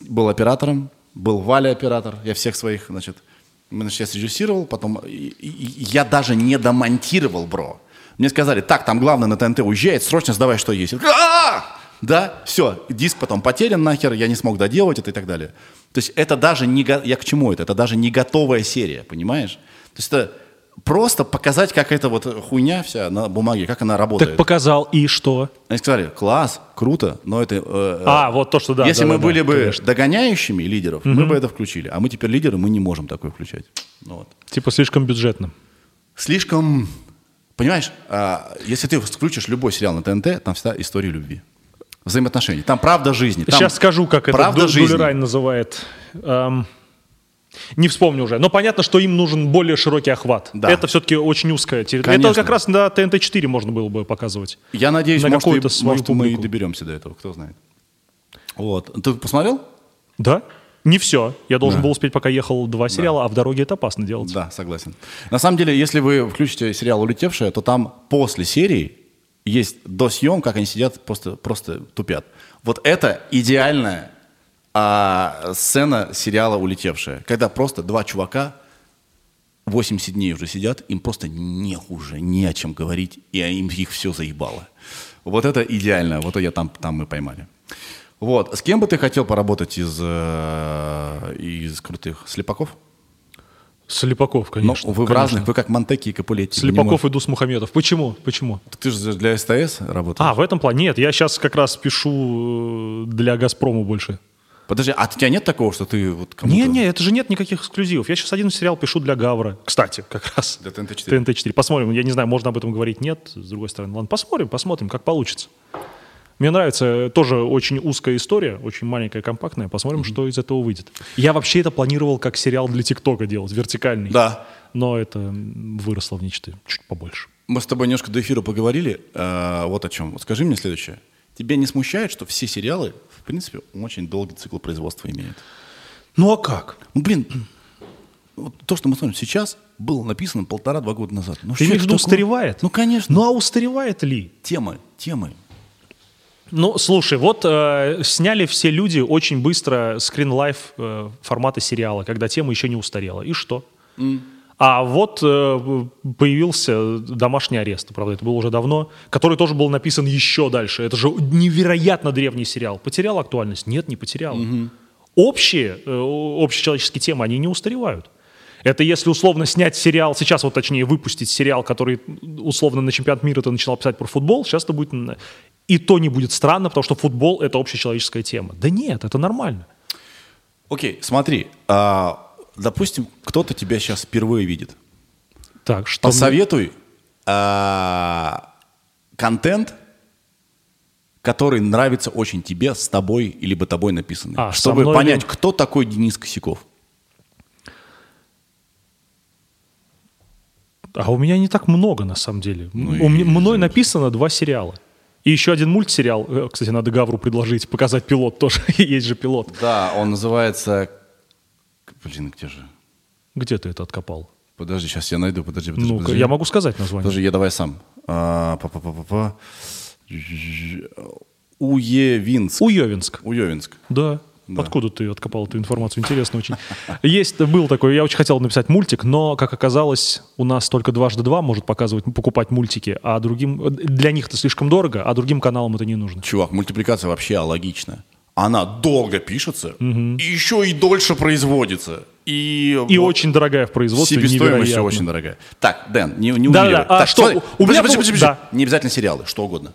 был оператором, был Валя оператор, я всех своих, значит, значит, я срежиссировал, потом я даже не домонтировал, бро. Мне сказали, так, там главное на ТНТ уезжает, срочно сдавай, что есть. «А-а-а!» Да, все, диск потом потерян нахер, я не смог доделать это и так далее. То есть это даже не, я к чему это? Это даже не готовая серия, понимаешь? То есть это просто показать, как эта вот хуйня вся на бумаге, как она работает. Так показал, и что? Они сказали, класс, круто, но это... э, А, вот то, что да. Если да, мы да, были да, бы конечно. догоняющими лидеров, мы бы это включили. А мы теперь лидеры, мы не можем такое включать. Ну вот. Типа слишком бюджетно. Слишком... Понимаешь, а, если ты включишь любой сериал на ТНТ, там всегда история любви. Взаимоотношений. Там правда жизни. Там Сейчас скажу, как это правда жизни. Дулерайн называет. Эм, не вспомню уже. Но понятно, что им нужен более широкий охват. Да. Это все-таки очень узкая территория. Конечно. Это как раз на ТНТ-4 можно было бы показывать. Я надеюсь, на может, и- может, мы и доберемся до этого, кто знает. Вот. Ты посмотрел? Да? Не все. Я должен был успеть, пока ехал два сериала, а в дороге это опасно делать. Да, согласен. На самом деле, если вы включите сериал «Улетевшая», то там после серии есть до съем, как они сидят, просто, просто тупят. Вот это идеальная а, сцена сериала «Улетевшая», когда просто два чувака 80 дней уже сидят, им просто не уже, не о чем говорить, и им их все заебало. Вот это идеально, вот я там, там мы поймали. Вот, с кем бы ты хотел поработать из, э, из крутых слепаков? Слепаков, конечно. Ну, вы в разных, вы как Монтеки и Капулетти. Слепаков можете- и Дусмухаметов. Почему? Почему? Ты же для СТС работаешь. А, в этом плане нет. Я сейчас как раз пишу э, для Газпрома больше. Подожди, а у тебя нет такого, что ты вот кому-то... Не, не, это же нет никаких эксклюзивов. Я сейчас один сериал пишу для Гавра. Кстати, как раз. Для ТНТ-4. ТНТ-4. Посмотрим. Я не знаю, можно об этом говорить, нет. С другой стороны, ладно, посмотрим, посмотрим, как получится. Мне нравится тоже очень узкая история, очень маленькая, компактная. Посмотрим, что из этого выйдет. Я вообще это планировал как сериал для ТикТока делать, вертикальный. Да. Но это выросло в нечто чуть побольше. Мы с тобой немножко до эфира поговорили. э, вот о чем. Вот скажи мне следующее. Тебя не смущает, что все сериалы, принципе, очень долгий цикл производства имеют? Ну а как? Ну, блин, вот то, что мы смотрим сейчас, было написано полтора-два года назад. Ну, Ты имеешь в виду устаревает? Ну, конечно. Ну а устаревает ли? Темы, темы. Ну, слушай, вот э, сняли все люди очень быстро скрин-лайф э, формата сериала, когда тема еще не устарела. И что? А вот э, появился домашний арест, правда, это было уже давно, который тоже был написан еще дальше. Это же невероятно древний сериал. Потерял актуальность? Нет, не потерял. Общие, э, общечеловеческие темы, они не устаревают. Это если условно снять сериал, сейчас вот точнее выпустить сериал, который условно на чемпионат мира ты начинал писать про футбол, сейчас это будет... И то не будет странно, потому что футбол — это общечеловеческая тема. Да нет, это нормально. Окей, смотри. а, допустим, кто-то тебя сейчас впервые видит. Так, что... Посоветуй а, контент, который нравится очень тебе, с тобой, или бы тобой написанный. А, чтобы мной понять, кто такой Денис Косяков. А у меня не так много, на самом деле. Ну у меня, и- мной написано два сериала. И еще один мультсериал. Э, Кстати, надо Гавру предложить, показать пилот тоже. Есть же пилот. Да, он называется... Блин, где же? Где ты это откопал? Подожди, сейчас я найду, подожди, подожди. Ну-ка, я могу сказать название. Подожди, я давай сам. А, па-па-па-па-па. Уевинск. Уевинск. Уевинск. Да. Да. Откуда ты откопал эту информацию? Интересно очень. Есть, был такой, я очень хотел написать мультик, но, как оказалось, у нас только дважды два может показывать, покупать мультики, а другим, для них это слишком дорого, а другим каналам это не нужно. Чувак, мультипликация вообще алогична. Она долго пишется, и еще и дольше производится. И, И вот очень дорогая в производстве, себестоимость невероятно. очень дорогая. Так, Дэн, не, не Да, да, а Так, что, смотри, у меня подожди, подожди. да. Не обязательно сериалы, что угодно.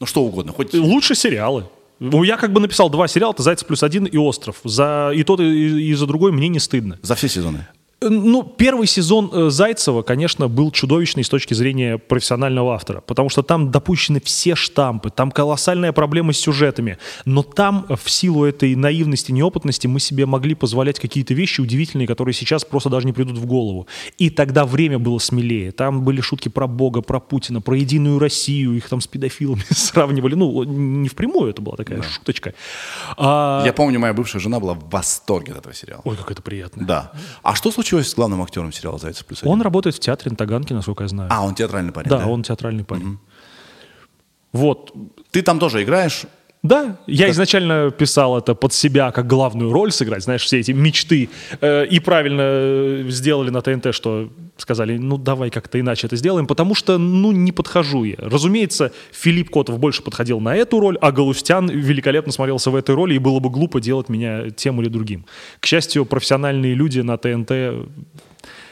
Ну, что угодно. Хоть... Лучше сериалы. Ну, я как бы написал два сериала, это «Зайцев плюс один» и «Остров». За и тот, и, и за другой мне не стыдно. За все сезоны. Ну, первый сезон э, Зайцева, конечно, был чудовищный с точки зрения профессионального автора, потому что там допущены все штампы, там колоссальная проблема с сюжетами, но там э, в силу этой наивности, неопытности мы себе могли позволять какие-то вещи удивительные, которые сейчас просто даже не придут в голову. И тогда время было смелее. Там были шутки про Бога, про Путина, про Единую Россию, их там с педофилами сравнивали. Ну, не впрямую это была такая шуточка. А, Я помню, моя бывшая жена была в восторге от этого сериала. Ой, как это приятно. Да. А что случилось с главным актером сериала «Зайцев плюс один»? Он работает в театре на Таганке, насколько я знаю. А, он театральный парень, Да, да? он театральный парень. Вот. Ты там тоже играешь? Да, я изначально писал это под себя, как главную роль сыграть, знаешь, все эти мечты. Э, и правильно э, сделали на ТНТ, что сказали, ну давай как-то иначе это сделаем, потому что, ну, не подхожу я. Разумеется, Филипп Котов больше подходил на эту роль, а Галустян великолепно смотрелся в этой роли, и было бы глупо делать меня тем или другим. К счастью, профессиональные люди на ТНТ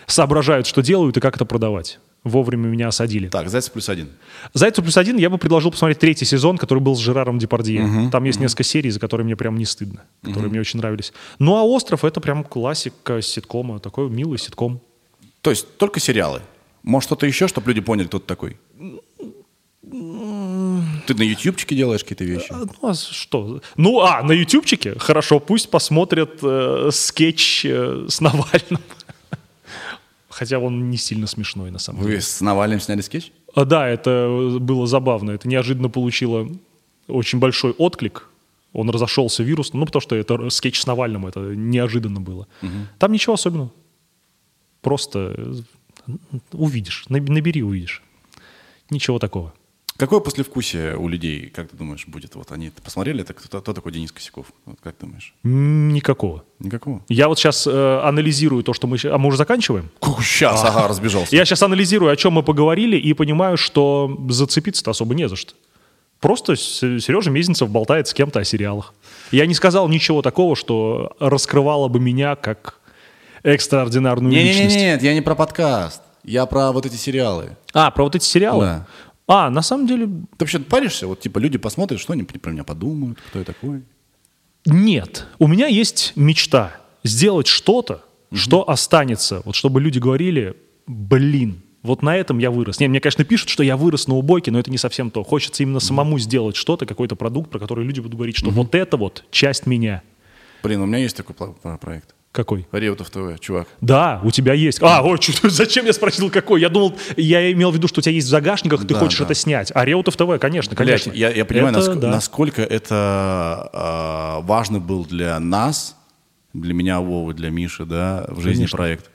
соображают, что делают и как это продавать. Вовремя меня осадили. Так, «Зайцев плюс один». «Зайцев плюс один» я бы предложил посмотреть третий сезон, который был с Жераром Депардье. Там есть несколько серий, за которые мне прям не стыдно, которые мне очень нравились. Ну а «Остров» — это прям классика ситкома, такой милый ситком. То есть только сериалы. Может, что-то еще, чтобы люди поняли, кто ты такой? Ты на ютубчике делаешь какие-то вещи? А, Ну а что? Ну а, на ютубчике? Хорошо, пусть посмотрят э, скетч э, с Навальным. Хотя он не сильно смешной, на самом деле. Вы с Навальным сняли скетч? А, Да, это было забавно. Это неожиданно получило очень большой отклик. Он разошелся вирусом, ну, потому что это скетч с Навальным, это неожиданно было. Там ничего особенного. Просто э, увидишь, наб- набери, увидишь. Ничего такого. Какое послевкусие у людей, как ты думаешь, будет? Вот они посмотрели, это кто, кто такой Денис Косяков? Вот как думаешь? Никакого. Никакого. Я вот сейчас анализирую то, что мы... А мы уже заканчиваем? Сейчас, ага, разбежался. Я сейчас анализирую, о чем мы поговорили, и понимаю, что зацепиться-то особо не за что. Просто Сережа Мезенцев болтает с кем-то о сериалах. Я не сказал ничего такого, что раскрывало бы меня как экстраординарную личность. Не-не-не, я не про подкаст. Я про вот эти сериалы. А, про вот эти сериалы? Да. А, на самом деле, Ты вообще паришься? Вот типа люди посмотрят, что они про меня подумают, кто я такой. Нет. У меня есть мечта сделать что-то, что останется. Вот чтобы люди говорили, блин, вот на этом я вырос. Не, мне, конечно, пишут, что я вырос на убойке, но это не совсем то. Хочется именно самому сделать что-то, какой-то продукт, про который люди будут говорить, что вот это вот часть меня. Блин, у меня есть такой проект. Какой? Реутов ТВ, чувак. Да, у тебя есть. А, ой, чё- зачем я спросил, какой? Я думал, я имел в виду, что у тебя есть в загашниках, ты Да, хочешь да. это снять. А Реутов ТВ, конечно, Блядь, конечно. я, я понимаю, Это наск- да. насколько это а, важно был для нас, для меня, Вовы, для Миши, да, в жизни Конечно. проект.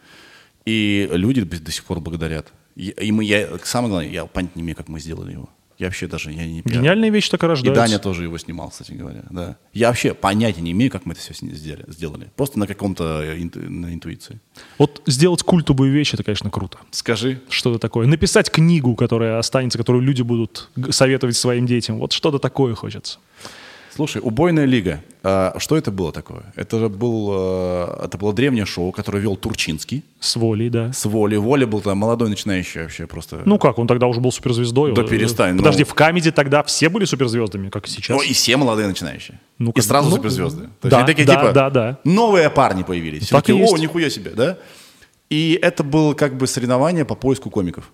И люди до сих пор благодарят. И мы, я, самое главное, я понять не имею, как мы сделали его. Я вообще даже, я не пиар. Гениальная вещь так и И рождается. Даня тоже его снимал, кстати говоря, да. Я вообще понятия не имею, как мы это все сделали. сделали. Просто на каком-то э, инту- на интуиции. Вот сделать культовую вещь, это, конечно, круто. Скажи, Что-то такое. Написать книгу, которая останется, которую люди будут советовать своим детям. Вот что-то такое хочется. Слушай, убойная лига. А, что это было такое? Это был, э, это было древнее шоу, которое вел Турчинский С волей, да. с Воли. Воля был там молодой начинающий вообще просто. Ну как, он тогда уже был суперзвездой. Да перестань, Подожди, ну. в Камеди тогда все были суперзвездами, как и сейчас. Ну, и все молодые начинающие. Ну, и как- сразу ну, суперзвезды. То есть да, они такие, да, типа, да, да. новые парни появились. Все Так и такие, О, есть. нихуя себе, да? И это было как бы соревнование по поиску комиков.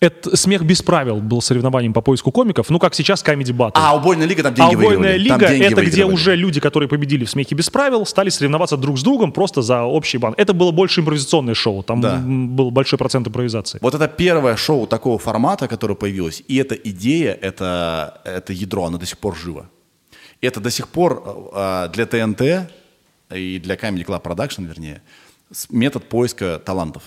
Это «Смех без правил» был соревнованием по поиску комиков, ну как сейчас Comedy Battle. А, убойная лига там А деньги убойная выигрывали. Лига это где выигрывали. уже люди, которые победили в смехе без правил, стали соревноваться друг с другом просто за общий бан. Это было больше импровизационное шоу, там Да. был большой процент импровизации. Вот это первое шоу такого формата, которое появилось, и эта идея, это, это ядро, оно до сих пор живо. Это до сих пор э, для ТНТ и для Comedy Club Production, вернее, метод поиска талантов.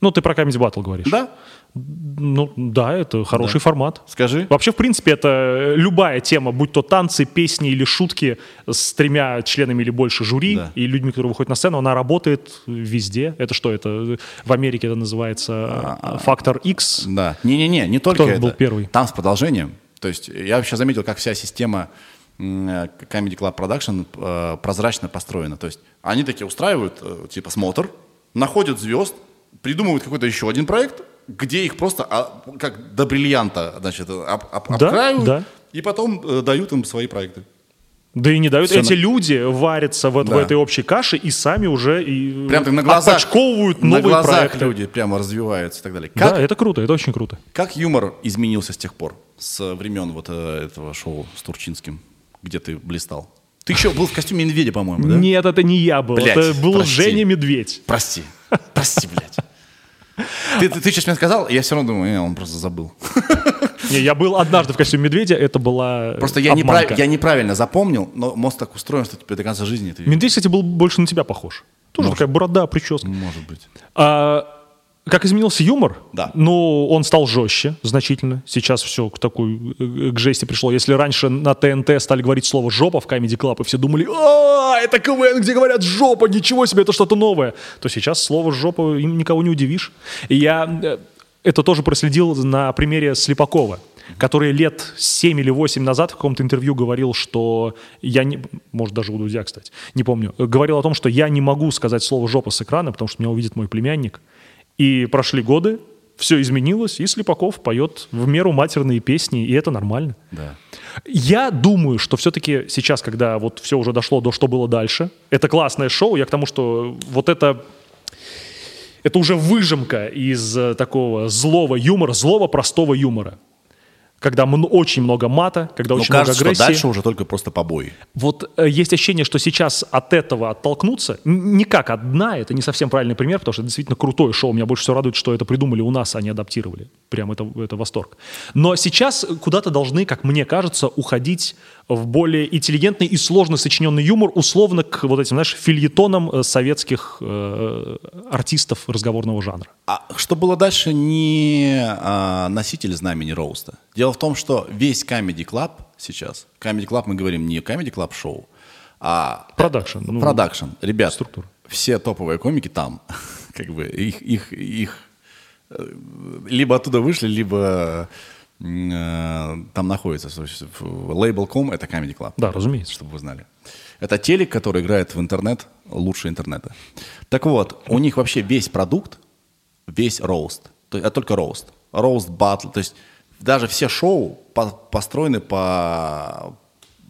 Ну ты про Comedy Battle говоришь. Да? Ну да, это хороший формат. Скажи. Вообще, в принципе, это любая тема, будь то танцы, песни или шутки с тремя членами или больше жюри Да. и людьми, которые выходят на сцену, она работает везде. Это что? Это в Америке это называется э, фактор X. Да. Не-не-не, не только Кто это. был первый? Там с продолжением. То есть я вообще заметил, как вся система Comedy Club Production э, прозрачно построена. То есть они такие устраивают, э, типа, смотр, находят звезд, придумывают какой-то еще один проект, где их просто а, как до бриллианта, значит, об- об- Да, обкраивают, да. и потом э, дают им свои проекты. Да и не дают. Всё Эти на- люди варятся вот в Да. этой общей каше и сами уже и Прям так на глазах, отпочковывают на новые глазах проекты. люди прямо развиваются и так далее. Как, Да, это круто, это очень круто. как юмор изменился с тех пор, с времен вот э, этого шоу с Турчинским, где ты блистал? Ты еще был в костюме медведя, по-моему, да? Нет, это не я был, Блядь, это был прости. Женя Медведь. Прости. Прости, блядь. Ты, ты, ты сейчас мне сказал, я все равно думаю, э, он просто забыл. Не, я был однажды в костюме медведя, это была Просто я, обманка. неправ- я неправильно запомнил, но мозг так устроен, что тебе до конца жизни ты... Медведь, кстати, был больше на тебя похож. Тоже такая борода, прическа. Может быть. А, как изменился юмор? Да. Ну, он стал жестче значительно. Сейчас все к такой э, к жести пришло. Если раньше на ТНТ стали говорить слово «жопа» в Comedy Club, и все думали, а, это КВН, где говорят «жопа», ничего себе, это что-то новое, то сейчас слово «жопа» им никого не удивишь. И я э, это тоже проследил на примере Слепакова который лет 7 или 8 назад в каком-то интервью говорил, что я не... Может, даже у Дудя, кстати, не помню. Говорил о том, что я не могу сказать слово «жопа» с экрана, потому что меня увидит мой племянник. И прошли годы, все изменилось, и Слепаков поет в меру матерные песни, и это нормально. Да. Я думаю, что все-таки сейчас, когда вот все уже дошло до что было дальше, это классное шоу, я к тому, что вот это это уже выжимка из э, такого злого юмора, злого простого юмора. Когда очень много мата, когда Но очень кажется, много что агрессии. дальше уже только просто побои. Вот э, есть ощущение, что сейчас от этого оттолкнуться, н- не как от дна, это не совсем правильный пример, потому что это действительно крутое шоу. Меня больше всего радует, что это придумали у нас, а не адаптировали. Прям это, это восторг. Но сейчас куда-то должны, как мне кажется, уходить в более интеллигентный и сложно сочиненный юмор, условно к вот этим, знаешь, фильетонам э, советских э, артистов разговорного жанра. А что было дальше, не а, носитель знамени roast а. Дело в том, что весь Comedy Club сейчас, Comedy Club мы говорим не Comedy Club шоу, а Production. ну, production. Ребят, структура. все топовые комики там, как бы их, их, их э, либо оттуда вышли, либо там находятся. То есть в- Label.com — это Comedy Club. Да, разумеется. Чтобы вы знали. Это телек, который играет в интернет лучше интернета. Так вот, у них вообще весь продукт, весь роуст. То есть, это только роуст. Роуст, батл. То есть даже все шоу по- построены по,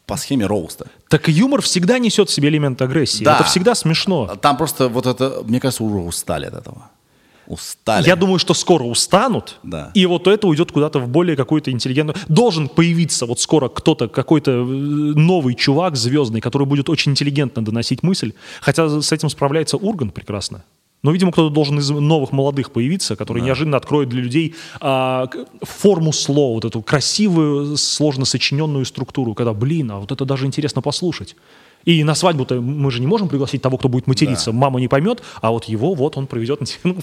по схеме роуста. Так и юмор всегда несет в себе элемент агрессии. Да. Это всегда смешно. Там просто вот это, мне кажется, уже устали от этого. Устали. Я думаю, что скоро устанут, Да. и вот это уйдет куда-то в более какую-то интеллигентную... Должен появиться вот скоро кто-то, какой-то э, новый чувак звездный, который будет очень интеллигентно доносить мысль. Хотя с этим справляется Урган прекрасно. Но, видимо, кто-то должен из новых молодых появиться, который неожиданно откроет для людей а, форму слова, вот эту красивую, сложно сочиненную структуру, когда, блин, а вот это даже интересно послушать. И на свадьбу-то мы же не можем пригласить того, кто будет материться. Мама не поймет, а вот его вот он проведет. ну,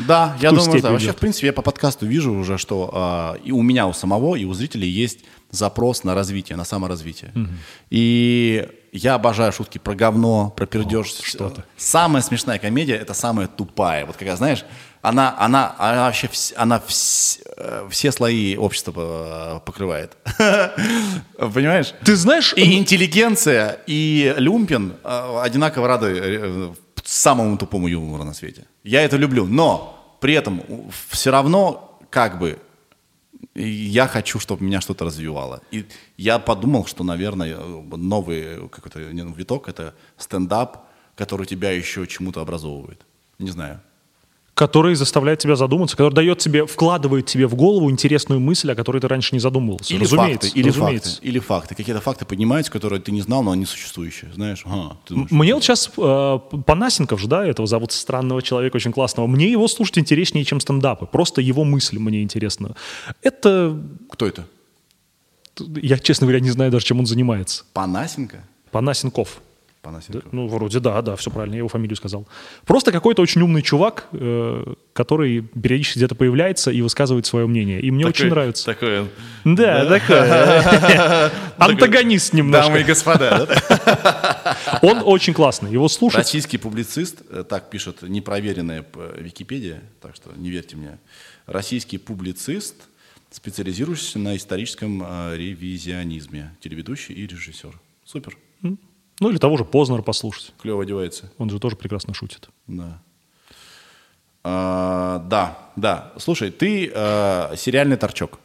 Да, я думаю, да. Вообще, в принципе, я по подкасту вижу уже, что а, и у меня у самого, и у зрителей есть запрос на развитие, на саморазвитие. И я обожаю шутки про говно, про пердеж. что-то. Самая смешная комедия – это самая тупая. Вот когда, знаешь, она, она, она вообще вс- она вс- э, все слои общества э, покрывает. Понимаешь? Ты знаешь, И интеллигенция, и люмпин э, одинаково рады э, самому тупому юмору на свете. Я это люблю, но при этом все равно как бы я хочу, чтобы меня что-то развивало. И я подумал, что, наверное, новый какой-то виток — это стендап, который тебя еще чему-то образовывает. Не знаю. Который заставляет тебя задуматься, который дает тебе, вкладывает тебе в голову интересную мысль, о которой ты раньше не задумывался. Или разумеется, факты, или разумеется. факты, или факты. Какие-то факты поднимаются, которые ты не знал, но они существующие. Знаешь, ага, думаешь, Мне вот сейчас э, Панасенков же, да, этого зовут странного человека очень классного. Мне его слушать интереснее, чем стендапы. Просто его мысль мне интересна. Это, кто это? я, честно говоря, не знаю даже, чем он занимается. Панасенко? Панасенков. Панасенко. Ну, вроде да, да, все правильно, я его фамилию сказал. Просто какой-то очень умный чувак, э, который периодически где-то появляется и высказывает свое мнение. И мне очень нравится. Такой, Да, такой. Антагонист немножко. дамы и господа. да? Он очень классный. Его слушать. Российский публицист, э, так пишет непроверенная Википедия, так что не верьте мне. Российский публицист, специализирующийся на историческом э, ревизионизме, телеведущий и режиссер. Супер, Ну, или того же Познера послушать. клево одевается. Он же тоже прекрасно шутит. Да. А, да, да. Слушай, ты э, сериальный торчок.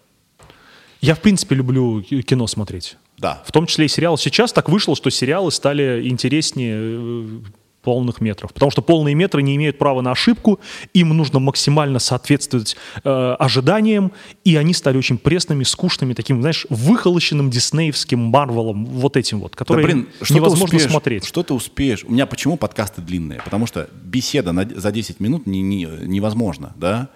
Я, в принципе, люблю ки- кино смотреть. Да. В том числе и сериалы. Сейчас так вышло, что сериалы стали интереснее э, полных метров. Потому что полные метры не имеют права на ошибку, им нужно максимально соответствовать э, ожиданиям, и они стали очень пресными, скучными, таким, знаешь, выхолощенным диснеевским Марвелом, вот этим вот, Да, который блин, что невозможно успеешь, смотреть. Что ты успеешь? У меня почему подкасты длинные? Потому что беседа на- за 10 минут не, не- невозможна, да?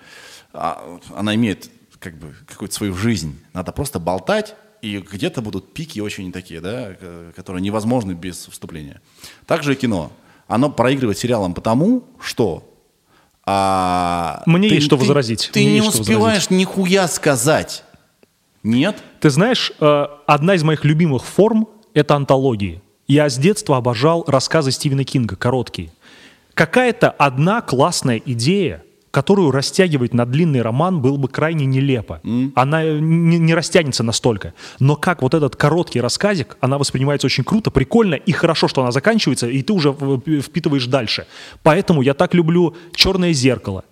А, она имеет как бы какую-то свою жизнь. Надо просто болтать, и где-то будут пики очень такие, да, которые невозможны без вступления. Также и кино. Оно проигрывает сериалам потому, что а, Мне ты- есть что ты- возразить. Ты Мне не успеваешь нихуя сказать. Нет? Ты знаешь, э, одна из моих любимых форм — это антологии. Я с детства обожал рассказы Стивена Кинга, короткие. Какая-то одна классная идея, которую растягивать на длинный роман было бы крайне нелепо. Она э, не, не растянется настолько. Но как вот этот короткий рассказик, она воспринимается очень круто, прикольно и хорошо, что она заканчивается, и ты уже в- впитываешь дальше. Поэтому я так люблю «Черное зеркало».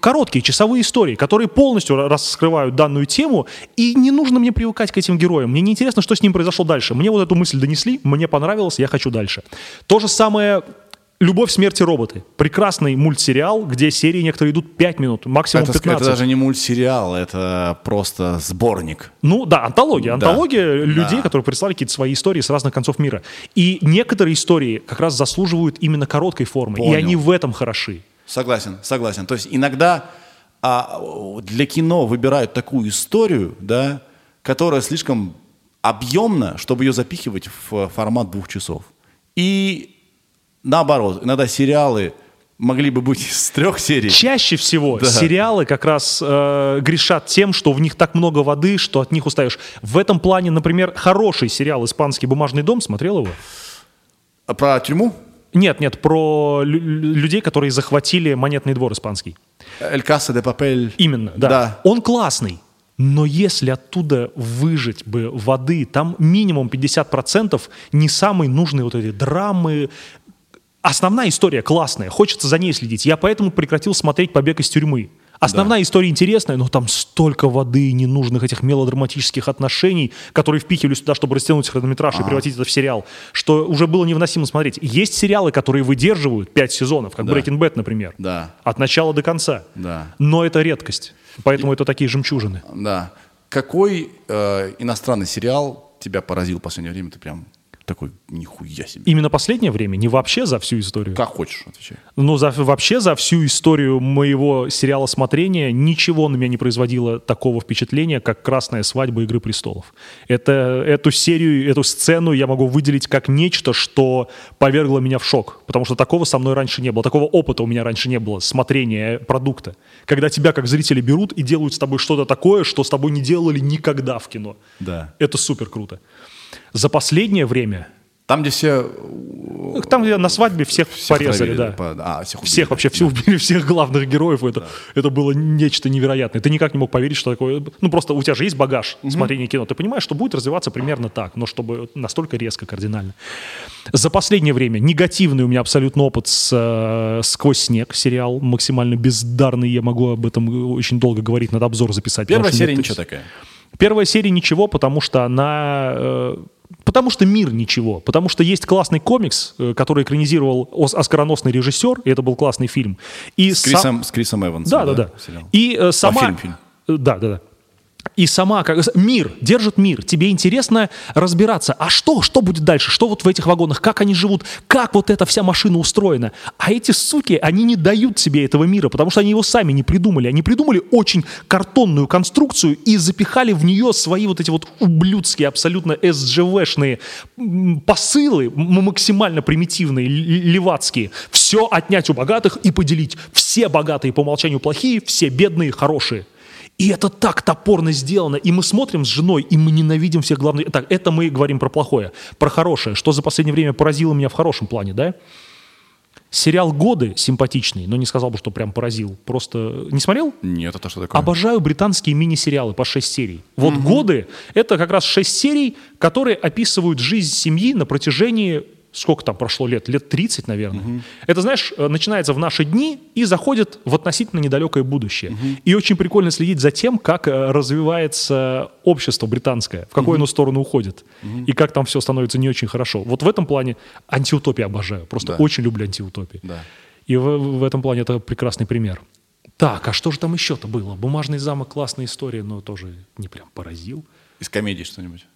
Короткие часовые истории, которые полностью ра- раскрывают данную тему, и не нужно мне привыкать к этим героям. Мне не интересно, что с ним произошло дальше. Мне вот эту мысль донесли, мне понравилось, я хочу дальше. То же самое «Любовь, смерти, роботы». Прекрасный мультсериал, где серии некоторые идут 5 минут, максимум Это, 15. это даже не мультсериал, это просто сборник. Ну да, антология. Да. Антология людей, Да. которые прислали какие-то свои истории с разных концов мира. И некоторые истории как раз заслуживают именно короткой формы. И Понял. они в этом хороши. Согласен, согласен. То есть иногда а, для кино выбирают такую историю, да, которая слишком объемна, чтобы ее запихивать в формат двух часов. И наоборот, иногда сериалы могли бы быть с трех серий. Чаще всего Да. сериалы как раз э, грешат тем, что в них так много воды, что от них устаешь. В этом плане, например, хороший сериал «Испанский бумажный дом», смотрел его? А Про тюрьму? Нет, нет, про лю- лю- людей, которые захватили монетный двор испанский. Эль Касса де Папель. Именно, да. Да. Он классный. Но если оттуда выжать бы воды, там минимум 50% не самые нужные вот эти драмы. Основная история классная, хочется за ней следить. Я поэтому прекратил смотреть «Побег из тюрьмы». Основная история интересная, но там столько воды, ненужных этих мелодраматических отношений, которые впихивали сюда, чтобы растянуть хронометраж и превратить это в сериал, что уже было невыносимо смотреть. Есть сериалы, которые выдерживают пять сезонов, как Да. Breaking Bad, например. Да. От начала до конца. Да. Но это редкость. Поэтому это такие жемчужины. Да. Какой э, иностранный сериал тебя поразил в последнее время? Ты прям такой, нихуя себе. Именно последнее время, не вообще за всю историю. Как хочешь, отвечай. Ну, за, вообще за всю историю моего сериала смотрения ничего на меня не производило такого впечатления, как «Красная свадьба. Игры престолов». Это, эту серию, эту сцену я могу выделить как нечто, что повергло меня в шок. Потому что такого со мной раньше не было. Такого опыта у меня раньше не было, смотрения продукта. Когда тебя как зрители берут и делают с тобой что-то такое, что с тобой не делали никогда в кино. Да. Это супер круто. За последнее время... Там, где все... Там где на свадьбе всех, всех порезали, отравили, да. по- а, всех убили. Всех вообще, все убили, всех главных героев. Это, это было нечто невероятное. Ты никак не мог поверить, что такое... Ну, просто у тебя же есть багаж смотрения кино. Ты понимаешь, что будет развиваться примерно так, но чтобы настолько резко, кардинально. За последнее время негативный у меня абсолютно опыт с э, «Сквозь снег» сериал. Максимально бездарный. Я могу об этом очень долго говорить, надо обзор записать. Первая серия ничего такая. Первая серия ничего, потому что она... э, Потому что мир ничего. Потому что есть классный комикс, э, который экранизировал ос- оскароносный режиссер, и это был классный фильм. И С сам- Крисом, с Крисом Эвансом. Да, да, да. И э, сама... фильм, фильм. Э, Да, да, да. И сама, как мир, держит мир. Тебе интересно разбираться, а что, что будет дальше, что вот в этих вагонах, как они живут, как вот эта вся машина устроена. А эти суки, они не дают себе этого мира, потому что они его сами не придумали. Они придумали очень картонную конструкцию и запихали в нее свои вот эти вот ублюдские, абсолютно СЖВшные посылы, максимально примитивные, левацкие. Все отнять у богатых и поделить. Все богатые по умолчанию плохие, все бедные хорошие. И это так топорно сделано. И мы смотрим с женой, и мы ненавидим всех главных... Так, это мы говорим про плохое. Про хорошее. Что за последнее время поразило меня в хорошем плане, да? Сериал «Годы» симпатичный, но не сказал бы, что прям поразил. Просто... Не смотрел? Нет, это что такое? Обожаю британские мини-сериалы по 6 серий. Вот «Годы» — это как раз 6 серий, которые описывают жизнь семьи на протяжении... Сколько там прошло лет? Лет 30, наверное. Это, знаешь, э, начинается в наши дни и заходит в относительно недалекое будущее. И очень прикольно следить за тем, как э, развивается общество британское, в какую оно сторону уходит, и как там все становится не очень хорошо. Вот в этом плане антиутопия обожаю. Просто Да. очень люблю антиутопии. Да. И в, в этом плане это прекрасный пример. Так, а что же там еще-то было? «Бумажный замок» классная история, но тоже не прям поразил. Из комедии что-нибудь.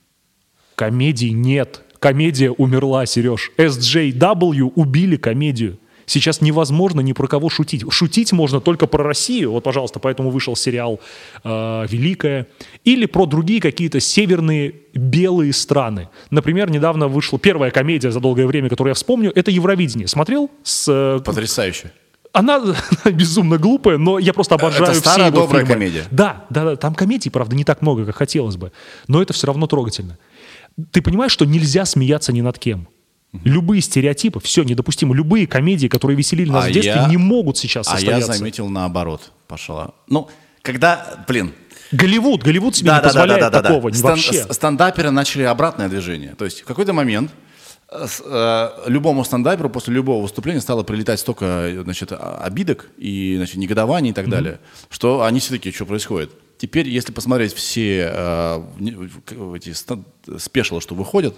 Комедий нет. Комедия умерла, Сереж. SJW убили комедию. Сейчас невозможно ни про кого шутить. Шутить можно только про Россию. Вот, пожалуйста, поэтому вышел сериал э, «Великая». Или про другие какие-то северные белые страны. Например, недавно вышла первая комедия за долгое время, которую я вспомню. Это «Евровидение». Смотрел? С, э, Потрясающе. она, безумно глупая, но я просто обожаю Это все старая его добрая фильмы. комедия. Да, да, да. Там комедий, правда, не так много, как хотелось бы. Но это все равно трогательно. Ты понимаешь, что нельзя смеяться ни над кем? Любые стереотипы, все недопустимо. Любые комедии, которые веселили нас А в детстве, я- не могут сейчас А я состояться. заметил наоборот. Пошла. Ну, когда, блин, Голливуд, Голливуд себе не позволяет такого Стан- вообще. с- Стендаперы начали обратное движение. То есть в какой-то момент э, с- э, любому стендаперу после любого выступления стало прилетать столько э, значит, а- обидок и значит, негодований и так далее, что они все таки что происходит. Теперь, если посмотреть все э, эти спешилы, что выходят,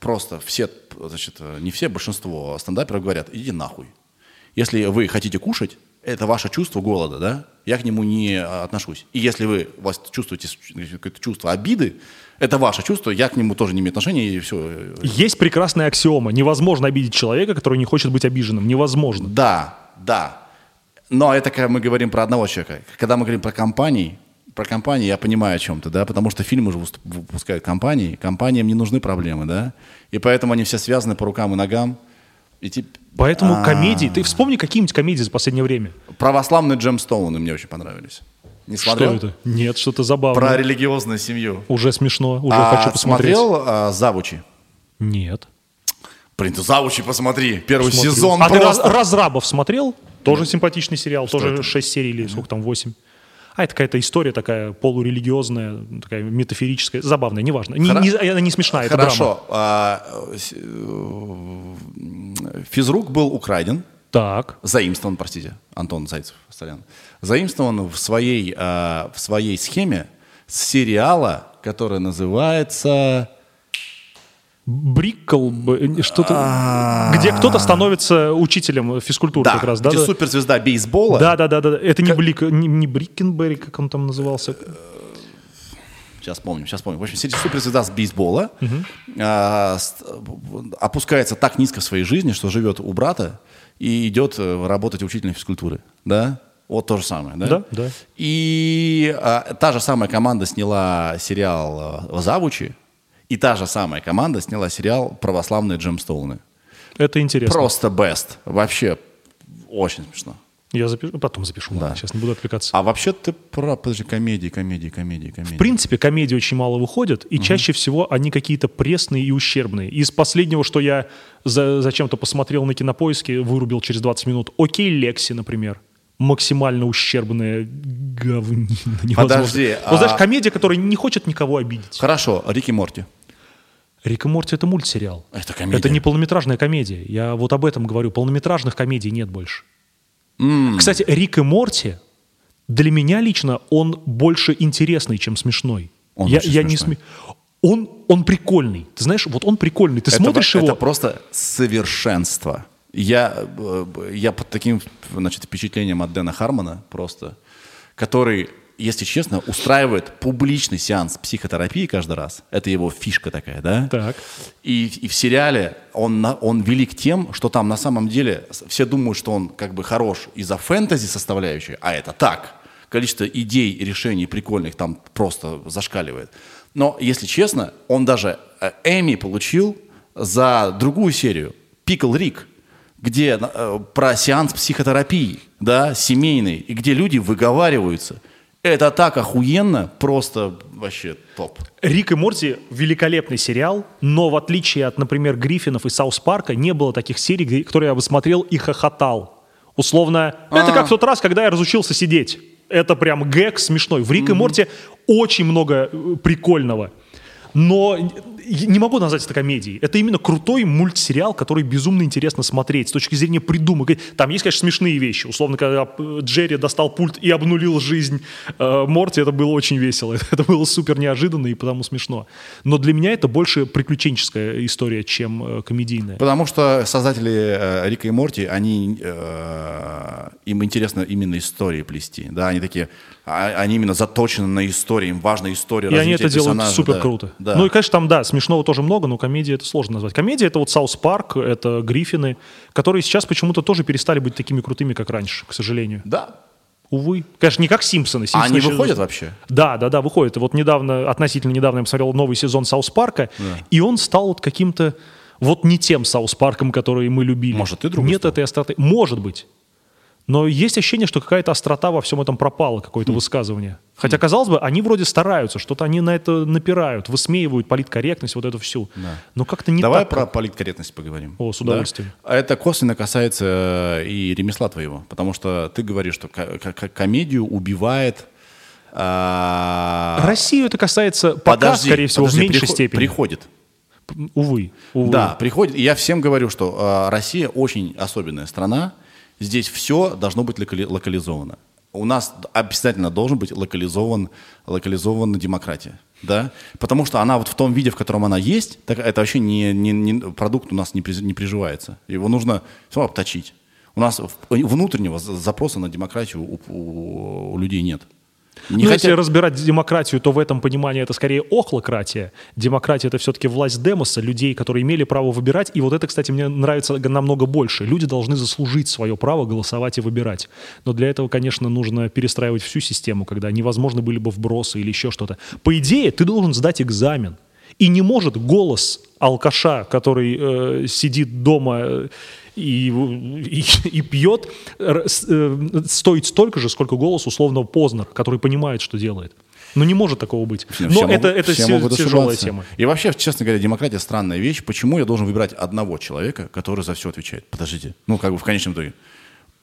просто все, значит, э, не все, большинство стендаперов говорят, иди нахуй. Если вы хотите кушать, это ваше чувство голода, да? Я к нему не а, отношусь. И если вы вас чувствуете какое-то чувство обиды, это ваше чувство, я к нему тоже не имею отношения, и все. Есть прекрасная аксиома. Невозможно обидеть человека, который не хочет быть обиженным. Невозможно. Да, да. Но это когда мы говорим про одного человека. Когда мы говорим про компании, про компании я понимаю о чем-то, да, потому что фильмы же выступ- выпускают компании, компаниям не нужны проблемы, да, и поэтому они все связаны по рукам и ногам. И тип- Поэтому А. комедии... Ты вспомни какие-нибудь комедии за последнее время. Православные джемстоуны мне очень понравились. Не смотрел? Что это? Нет, что-то забавное. Про религиозную семью. Уже смешно, уже А хочу посмотреть. смотрел а, «Завучи»? Нет. Блин, ты «Завучи» посмотри. Первый Смотрю. сезон а ты просто... «Раз- «Разрабов» смотрел? Тоже симпатичный сериал, тоже 6 серий или сколько там, 8. А это какая-то история такая полурелигиозная, такая метафорическая, забавная, неважно. Не, Хоро- не- она не смешная, это драма. Хорошо. А, э, Физрук был украден. Так. заимствован, простите, Антон Зайцев, сорян, заимствован в своей, э, в своей схеме с сериала, который называется... Брикл, б- что-то, где кто-то становится учителем физкультуры Да, как раз, да? где да? суперзвезда бейсбола. Да, да, да, да. Это не, Блик, не, не Брикенберри, как он там назывался. Сейчас помним, сейчас помним. В общем, сидит суперзвезда с бейсбола, а, опускается так низко в своей жизни, что живет у брата и идет э, работать учителем физкультуры. Да? Вот то же самое, да? Да, да. И а, та же самая команда сняла сериал э, «Завучи», и та же самая команда сняла сериал «Православные джемстоуны». Это интересно. Просто best. Вообще очень смешно. Я запишу, потом запишу, ладно, сейчас не буду отвлекаться. А вообще ты прав, подожди, комедии, комедии, комедии, комедии. В принципе, комедий очень мало выходит, и чаще всего они какие-то пресные и ущербные. Из последнего, что я за- зачем-то посмотрел на кинопоиске, вырубил через 20 минут, «Окей, Лекси», например. Максимально ущербная говнина. Подожди, Вот знаешь, а- комедия, которая не хочет никого обидеть. Хорошо, Рики Морти. Рик и Морти — это мультсериал. Это комедия. Это не полнометражная комедия. Я вот об этом говорю. Полнометражных комедий нет больше. Кстати, Рик и Морти, для меня лично, он больше интересный, чем смешной. Он я, я не смешной. сме- Он, он прикольный. Ты знаешь, вот он прикольный. Ты Это смотришь его... Это просто совершенство. Я, э, я под таким значит, впечатлением от Дэна Хармона просто, который, если честно, устраивает публичный сеанс психотерапии каждый раз. Это его фишка такая, да? Так. И, и в сериале он, он велик тем, что там на самом деле все думают, что он как бы хорош из-за фэнтези составляющей, а это так. Количество идей решений прикольных там просто зашкаливает. Но, если честно, он даже э, Эми получил за другую серию «Пикл Рик», где э, про сеанс психотерапии, да, семейный, и где люди выговариваются. Это так охуенно, просто вообще топ. Рик и Морти великолепный сериал, но в отличие от, например, Гриффинов и Саус Парка, не было таких серий, где- которые я бы смотрел и хохотал. Условно, это А. как в тот раз, когда я разучился сидеть. Это прям гэг смешной. В Рик и Морти очень много э, прикольного. Но не могу назвать это комедией. Это именно крутой мультсериал, который безумно интересно смотреть с точки зрения придумок. Там есть, конечно, смешные вещи. Условно, когда Джерри достал пульт и обнулил жизнь э, Морти, это было очень весело. Это было супер неожиданно и потому смешно. Но для меня это больше приключенческая история, чем э, комедийная. Потому что создатели э, Рика и Морти, они, э, им интересно именно истории плести. Да, они такие, они именно заточены на истории, им важна история И они это делают супер да. круто. Да. Ну и, конечно, там, да, смешного тоже много, но комедия это сложно назвать. Комедия это вот South Park, это Гриффины, которые сейчас почему-то тоже перестали быть такими крутыми, как раньше, к сожалению. да. Увы. Конечно, не как Симпсоны. А Симпсоны они еще- выходят вообще? Да, да, да, выходит. И Вот недавно, относительно недавно я посмотрел новый сезон South Park а, и он стал вот каким-то вот не тем South Park ом, который мы любили. Может, и другой Нет стал. этой остроты. Может быть. Но есть ощущение, что какая-то острота во всем этом пропала, какое-то Хм. высказывание. Хотя, казалось бы, они вроде стараются, что-то они на это напирают, высмеивают политкорректность, вот эту всю. Но как-то не Давай так. про политкорректность поговорим. О, с Да? удовольствием. А Это косвенно касается э, и ремесла твоего, потому что ты говоришь, что ко- ко- комедию убивает... а, Россию это касается пока, подожди, скорее всего, подожди, в меньшей приход- степени. Приходит. Увы, увы. Да, приходит. И я всем говорю, что э, Россия очень особенная страна. Здесь все должно быть локали- локализовано. У нас обязательно должен быть локализован, локализована демократия. Да? Потому что она вот в том виде, в котором она есть, так это вообще не, не- не- продукт у нас не, приз- не приживается. Его нужно все обточить. У нас внутреннего за- запроса на демократию у, у- у людей нет. Не ну, если хотят- разбирать демократию, то в этом понимании это скорее охлократия. Демократия — это все-таки власть демоса, людей, которые имели право выбирать. И вот это, кстати, мне нравится намного больше. Люди должны заслужить свое право голосовать и выбирать. Но для этого, конечно, нужно перестраивать всю систему, когда невозможно были бы вбросы или еще что-то. По идее, ты должен сдать экзамен. И не может голос алкаша, который э, сидит дома э, и, и, и пьет, э, стоить столько же, сколько голос условного Познер, который понимает, что делает. Ну, не может такого быть. Все Но могут- это, это все се- могут тяжелая тема. И вообще, честно говоря, демократия странная вещь. Почему я должен выбирать одного человека, который за все отвечает? Подождите. Ну, как бы в конечном итоге.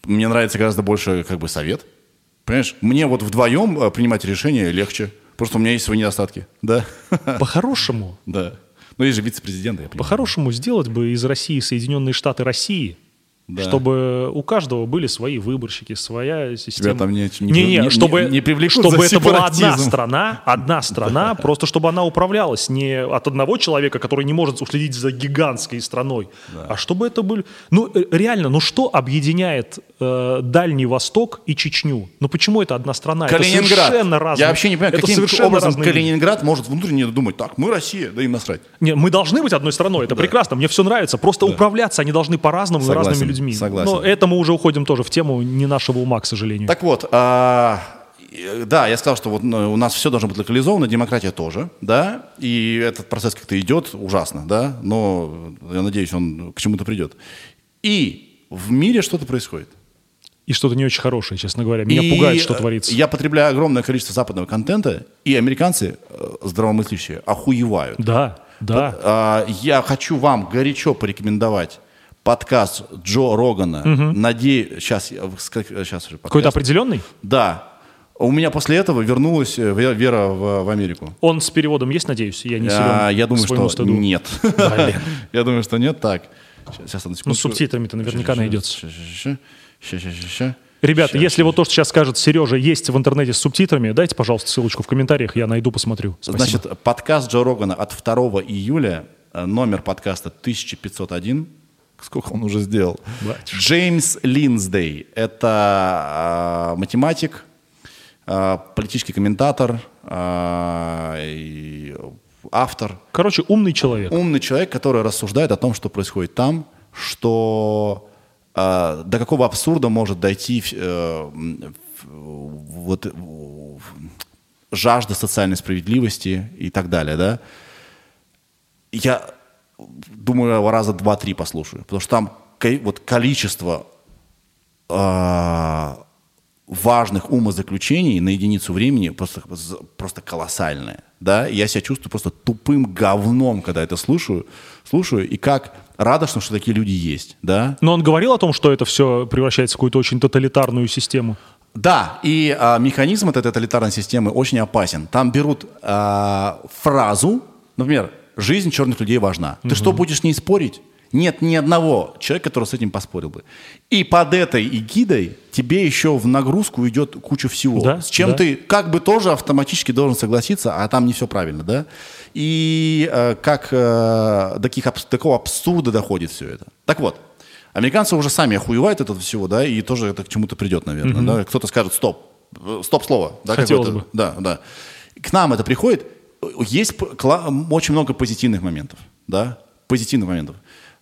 Мне нравится гораздо больше как бы совет. Понимаешь? Мне вот вдвоем э, принимать решения легче. Просто у меня есть свои недостатки. Да? По-хорошему, Да. Ну, есть же вице-президент, я понимаю. по-хорошему сделать бы из России Соединенные Штаты России, Да. Чтобы у каждого были свои выборщики, своя система. там не- не- не, не- чтобы, не привлекут чтобы это была одна страна, одна страна, просто чтобы она управлялась не от одного человека, который не может уследить за гигантской страной, а чтобы это были... Ну, э, реально, ну что объединяет э, Дальний Восток и Чечню? Ну почему это одна страна? Это Калининград. совершенно разные. Я вообще не понимаю, это каким совершенно образом разные. Калининград может внутренне думать, так, мы Россия, да им насрать. Не, мы должны быть одной страной, это прекрасно, мне все нравится. Просто управляться они должны по-разному разными людьми. Согласен. Но это мы уже уходим тоже в тему не нашего ума, к сожалению. Так вот, а, э, да, я сказал, что вот ну, у нас все должно быть локализовано, демократия тоже, да, и этот процесс как-то идет ужасно, да, но я надеюсь, он к чему-то придет. И в мире что-то происходит. И что-то не очень хорошее, честно говоря. Меня И, пугает, что э, творится. Я потребляю огромное количество западного контента, и американцы, э, здравомыслящие, охуевают. Да, да. А, Я хочу вам горячо порекомендовать подкаст Джо Рогана. Надеюсь, сейчас, сейчас уже Какой-то определенный? Да. У меня после этого вернулась э, ве- вера в, в Америку. Он с переводом есть, надеюсь? Я не А, я думаю, что стыду. нет. Я думаю, что нет. Так. Сейчас, одну Ну, с субтитрами-то наверняка найдется. Сейчас, сейчас, сейчас, сейчас. Ребята, если вот то, что сейчас скажет Сережа, есть в интернете с субтитрами, дайте, пожалуйста, ссылочку в комментариях, я найду, посмотрю. Спасибо. Значит, подкаст Джо Рогана от 2 июля, э, номер подкаста 1501. Сколько он уже сделал? Батюшка. Джеймс Линсдей. Это э, математик, э, политический комментатор, э, и автор. Короче, умный человек. Умный человек, который рассуждает о том, что происходит там, что э, до какого абсурда может дойти э, вот, жажда социальной справедливости и так далее, да. Я думаю, раза два-три послушаю, потому что там вот количество э, важных умозаключений на единицу времени просто, просто колоссальное. Да? Я себя чувствую просто тупым говном, когда это слушаю, слушаю, и как радостно, что такие люди есть. Да? Но он говорил о том, что это все превращается в какую-то очень тоталитарную систему. Да, и а, механизм этой тоталитарной системы очень опасен. Там берут а, фразу, например, «жизнь черных людей важна». Ты что, будешь с ней спорить? Нет ни одного человека, который с этим поспорил бы. И под этой эгидой тебе еще в нагрузку идет куча всего. Да, с чем да. ты как бы тоже автоматически должен согласиться, а там не все правильно, да? И э, как э, до таких абс- такого абсурда доходит все это. Так вот, американцы уже сами охуевают от этого всего, да, и тоже это к чему-то придет, наверное. да. Кто-то скажет стоп, э, стоп слово. Да, Хотелось бы. Да, да. К нам это приходит. Есть очень много позитивных моментов, да, позитивных моментов.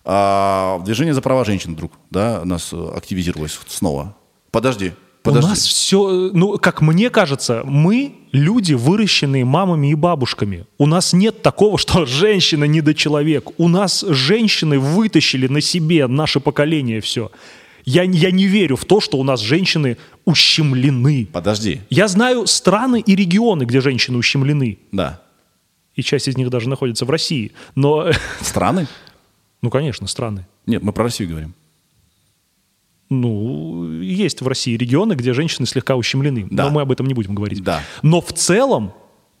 А, движение за права женщин вдруг, да, у нас э, активизировалось снова. Подожди, подожди. У нас все, ну, как мне кажется, мы люди, выращенные мамами и бабушками. У нас нет такого, что женщина недочеловек. У нас женщины вытащили на себе наше поколение все. Я, я не верю в то, что у нас женщины ущемлены. Подожди, Я знаю страны и регионы, где женщины ущемлены. да. И часть из них даже находится в России. Но, Страны? ну, конечно, страны. Нет, мы про Россию говорим. Ну, есть в России регионы, где женщины слегка ущемлены. Да. Но мы об этом не будем говорить. Да. Но в целом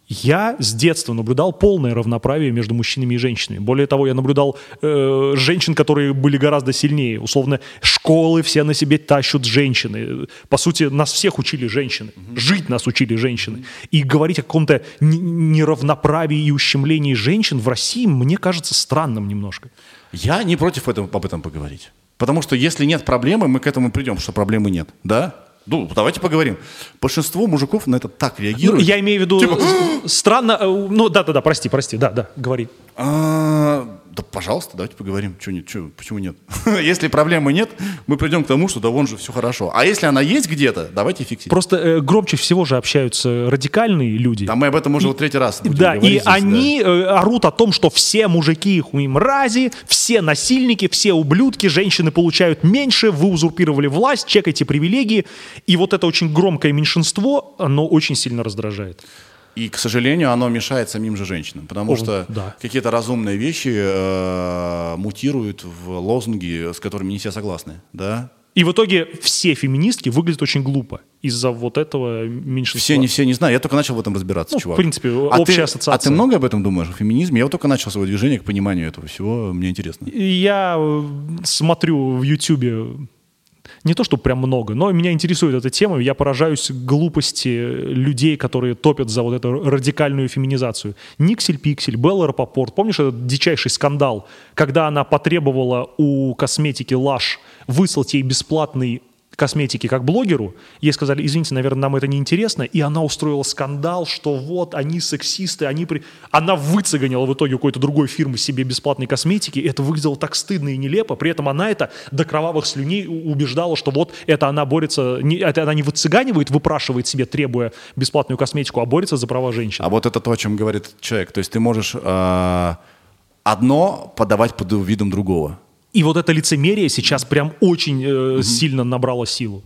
я с детства наблюдал полное равноправие между мужчинами и женщинами. Более того, я наблюдал э, женщин, которые были гораздо сильнее. Условно, школы все на себе тащут женщины. По сути, нас всех учили женщины. Жить нас учили женщины. И говорить о каком-то неравноправии и ущемлении женщин в России мне кажется странным немножко. Я не против этого, об этом поговорить. Потому что если нет проблемы, мы к этому придем, что проблемы нет. Да? Ну, давайте поговорим. Большинство мужиков на это так Ну, реагируют. я имею в виду Типа, э, странно. э, Ну да, да, да, прости, прости, да, да, говори. А, да, пожалуйста, давайте поговорим. Чё, не- чё, почему нет? если проблемы нет, мы придем к тому, что да вон же все хорошо. А если она есть где-то, давайте фиксировать. Просто э, громче всего же общаются радикальные люди. Да мы об этом уже вот третий раз будем Да, и здесь, да. они э, орут о том, что все мужики хуй мрази, все насильники, все ублюдки, женщины получают меньше, вы узурпировали власть, чекайте привилегии. И вот это очень громкое меньшинство, оно очень сильно раздражает. И, к сожалению, оно мешает самим же женщинам, потому О, что да. какие-то разумные вещи э, мутируют в лозунги, с которыми не все согласны, да? И в итоге все феминистки выглядят очень глупо из-за вот этого меньшинства. Все не все не знаю. Я только начал в этом разбираться, Ну, в чувак. принципе, а общая ты, ассоциация. А ты много об этом думаешь, о феминизме? Я вот только начал свое движение к пониманию этого всего. Мне интересно. Я э, смотрю в Ютьюбе не то, что прям много, но меня интересует эта тема. Я поражаюсь глупости людей, которые топят за вот эту радикальную феминизацию. Никсель Пиксель, Белла Рапопорт. Помнишь этот дичайший скандал, когда она потребовала у косметики Lush выслать ей бесплатный косметики как блогеру, ей сказали, извините, наверное, нам это не интересно, и она устроила скандал, что вот они сексисты, они при... Она выцеганила в итоге какой-то другой фирмы себе бесплатной косметики, это выглядело так стыдно и нелепо, при этом она это до кровавых слюней убеждала, что вот это она борется, не, это она не выцыганивает, выпрашивает себе, требуя бесплатную косметику, а борется за права женщин. А вот это то, о чем говорит человек. То есть ты можешь э, одно подавать под видом другого. И вот это лицемерие сейчас прям очень э, сильно набрало силу.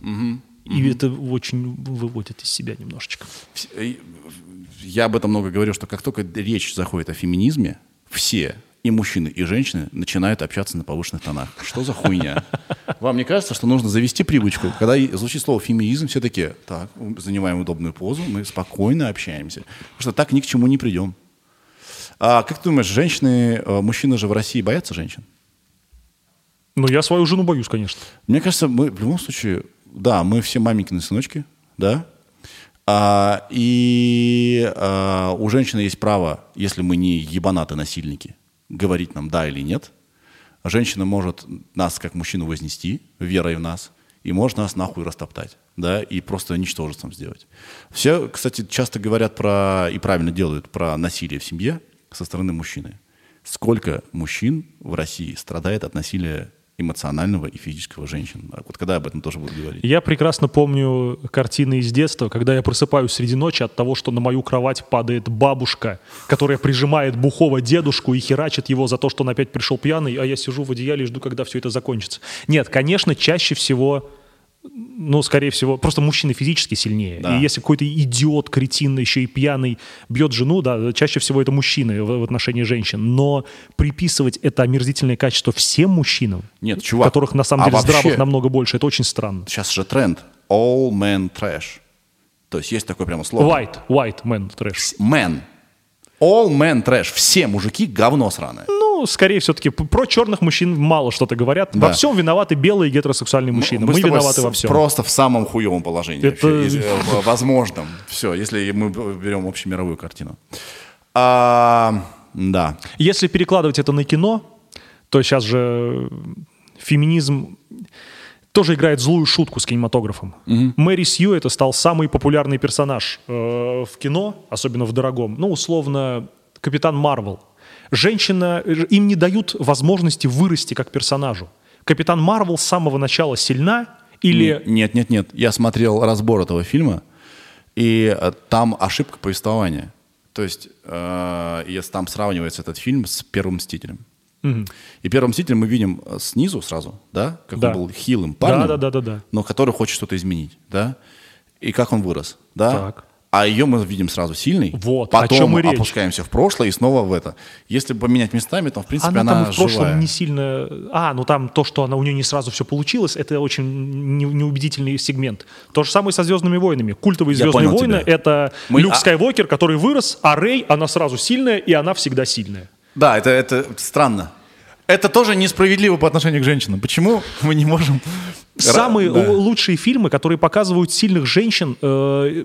И это очень выводит из себя немножечко. Э, Я об этом много говорю, что как только речь заходит о феминизме, все, и мужчины, и женщины, начинают общаться на повышенных тонах. Что за хуйня? Вам не кажется, что нужно завести привычку, когда звучит слово феминизм, все таки так, занимаем удобную позу, мы спокойно общаемся. Потому что так ни к чему не придем. А как ты думаешь, женщины, э, мужчины же в России боятся женщин? Ну, я свою жену боюсь, конечно. Мне кажется, мы в любом случае, да, мы все маменькины сыночки, да, А, и а, у женщины есть право, если мы не ебанаты насильники, говорить нам да или нет. Женщина может нас, как мужчину, вознести верой в нас, и может нас нахуй растоптать, да, и просто ничтожеством сделать. Все, кстати, часто говорят про, и правильно делают, про насилие в семье со стороны мужчины. Сколько мужчин в России страдает от насилия эмоционального и физического женщин? А Вот когда об этом тоже буду говорить. Я прекрасно помню картины из детства, когда я просыпаюсь среди ночи от того, что на мою кровать падает бабушка, которая прижимает бухого дедушку и херачит его за то, что он опять пришел пьяный, а я сижу в одеяле и жду, когда все это закончится. Нет, конечно, чаще всего, ну, скорее всего, просто мужчины физически сильнее. Да. И если какой-то идиот, кретин, еще и пьяный бьет жену, да, чаще всего это мужчины в, в отношении женщин. Но приписывать это омерзительное качество всем мужчинам, Нет, чувак, которых на самом а деле вообще- здравых намного больше, это очень странно. Сейчас же тренд. All men trash. То есть есть такое прямо слово. White, white man трэш. Men. All men trash. Все мужики говно сраное. Ну, скорее все-таки про черных мужчин мало что-то говорят. Да. Во всем виноваты белые гетеросексуальные мужчины. Мы, тобой виноваты во всем. Просто в самом хуевом положении. Это- вообще, э, возможном. Все, если мы берем общемировую картину. А, да. Если перекладывать это на кино, то сейчас же феминизм тоже играет злую шутку с кинематографом. Мэри Сью это стал самый популярный персонаж э, в кино, особенно в дорогом. Ну, условно, Капитан Марвел. Женщина, э, им не дают возможности вырасти как персонажу. Капитан Марвел с самого начала сильна или... Нет, нет, нет. Я смотрел разбор этого фильма, и э, там ошибка повествования. То есть, э, если там сравнивается этот фильм с Первым Мстителем. И Первым Мстителем мы видим снизу сразу, да, как Да. он был хилым парнем, Да, да, да, да, да. но который хочет что-то изменить, да, и как он вырос, да. Так. А ее мы видим сразу сильной, Вот, о потом чем и речь. опускаемся в прошлое и снова в это. Если поменять местами, то, в принципе, Она, она, там в прошлом живая. не сильно... А, ну там то, что она, у нее не сразу все получилось, это очень не- неубедительный сегмент. То же самое со «Звездными войнами». Культовые «Звездные войны» — тебя. это Мы- Люк а- Скайуокер, который вырос, а Рэй, она сразу сильная, и она всегда сильная. Да, это, это странно. Это тоже несправедливо по отношению к женщинам. Почему мы не можем... Самые Да. лучшие фильмы, которые показывают сильных женщин, э,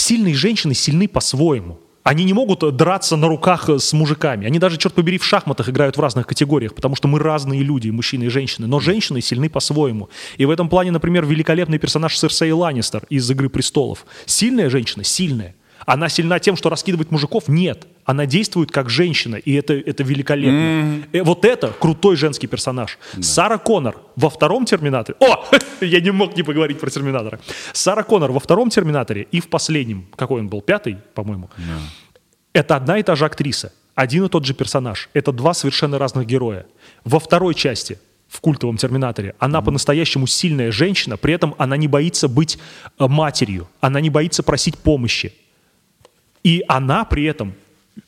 сильные женщины сильны по-своему. Они не могут э, драться на руках э, с мужиками. Они даже, черт побери, в шахматах играют в разных категориях, потому что мы разные люди, мужчины и женщины. Но женщины сильны по-своему. И в этом плане, например, великолепный персонаж Серсей Ланнистер из «Игры престолов». Сильная женщина? Сильная. Она сильна тем, что раскидывает мужиков? Нет. Она действует как женщина, и это, это великолепно. Э, Вот это крутой женский персонаж. Сара Коннор во втором «Терминаторе». О! Я не мог не поговорить про «Терминатора». Сара Коннор во втором «Терминаторе» и в последнем, какой он был, пятый, по-моему, это одна и та же актриса, один и тот же персонаж. Это два совершенно разных героя. Во второй части, в культовом «Терминаторе», она по-настоящему сильная женщина, при этом она не боится быть э, матерью, она не боится просить помощи. И она при этом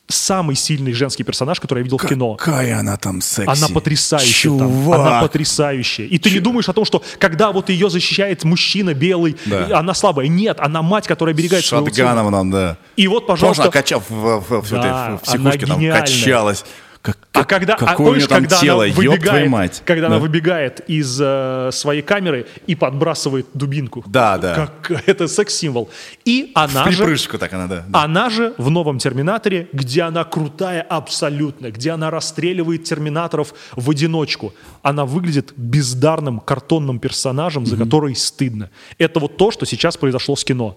самый сильный женский персонаж, который я видел в кино. Какая она там секси. Она потрясающая там. Чувак. Она потрясающая. И ты не думаешь о том, что когда вот ее защищает мужчина белый, Да. она слабая. Нет, она мать, которая оберегает своего сына. Нам, да. И вот, Тоже пожалуйста, качав в, в, в, в Да, в психушке, она там гениальная. качалась. Как, А когда, а какое у помнишь, нее там когда тело, она ёб твою выбегает, мать. когда Да. она выбегает из э, своей камеры и подбрасывает дубинку. Да, да. Как это секс-символ. И В она же, припрыжку так она, да. да. она же в новом Терминаторе, где она крутая абсолютно, где она расстреливает терминаторов в одиночку, она выглядит бездарным картонным персонажем, за который стыдно. Это вот то, что сейчас произошло с кино.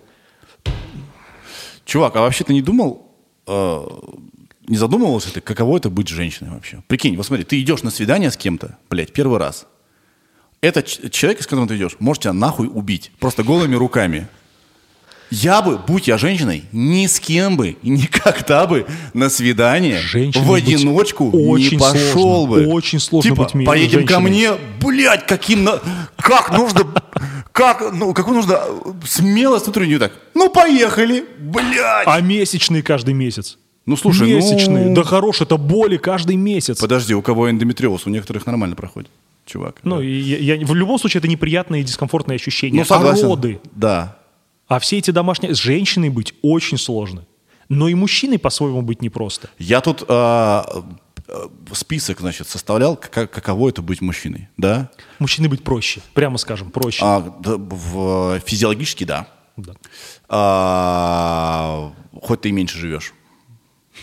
Чувак, а вообще ты не думал, э, не задумывался ты, каково это быть женщиной вообще? Прикинь, вот смотри, ты идешь на свидание с кем-то, блядь, первый раз. Этот человек, с которым ты идешь, может тебя нахуй убить. Просто голыми руками. Я бы, будь я женщиной, ни с кем бы никогда бы на свидание Женщиной в одиночку не пошел сложно, бы. очень сложно типа, быть поедем ко женщиной. мне, блядь, каким, на- как нужно, как, ну, какую нужно смелость внутреннюю так. Ну, поехали, блядь. А месячные каждый месяц. Ну, слушай, ну- месячные. Да хорош, это боли каждый месяц. Подожди, у кого эндометриоз? У некоторых нормально проходит, чувак. Ну, и я, я- в любом случае это неприятные и дискомфортные ощущения. ну согласен. А роды, Да. а все эти домашние... С женщиной быть очень сложно. Но и мужчиной по-своему быть непросто. Я тут а, а, список, значит, составлял, как- каково это быть мужчиной, да? Мужчиной быть проще, прямо скажем, проще. А, да, в, физиологически, да. Да. А, хоть ты и меньше живешь,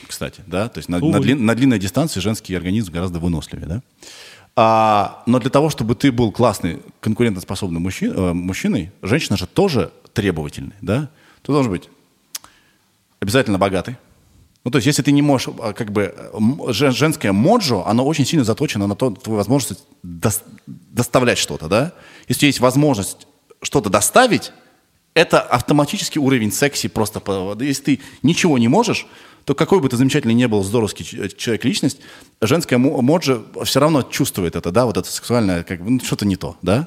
кстати, да? То есть на, на длин- на длинной дистанции женский организм гораздо выносливее, да? А, но для того, чтобы ты был классный, конкурентоспособный мужчи- э, мужчиной, женщина же тоже требовательный, да? Ты должен быть обязательно богатый. Ну, то есть, если ты не можешь, а, как бы, женское моджо, оно очень сильно заточено на то, твою возможность дос- доставлять что-то, да? Если есть возможность что-то доставить, это автоматический уровень секси просто. Если ты ничего не можешь, то какой бы ты замечательный не был здоровский человек, личность, женская мо- моджо все равно чувствует это, да, вот это сексуальное, как ну, что-то не то, да?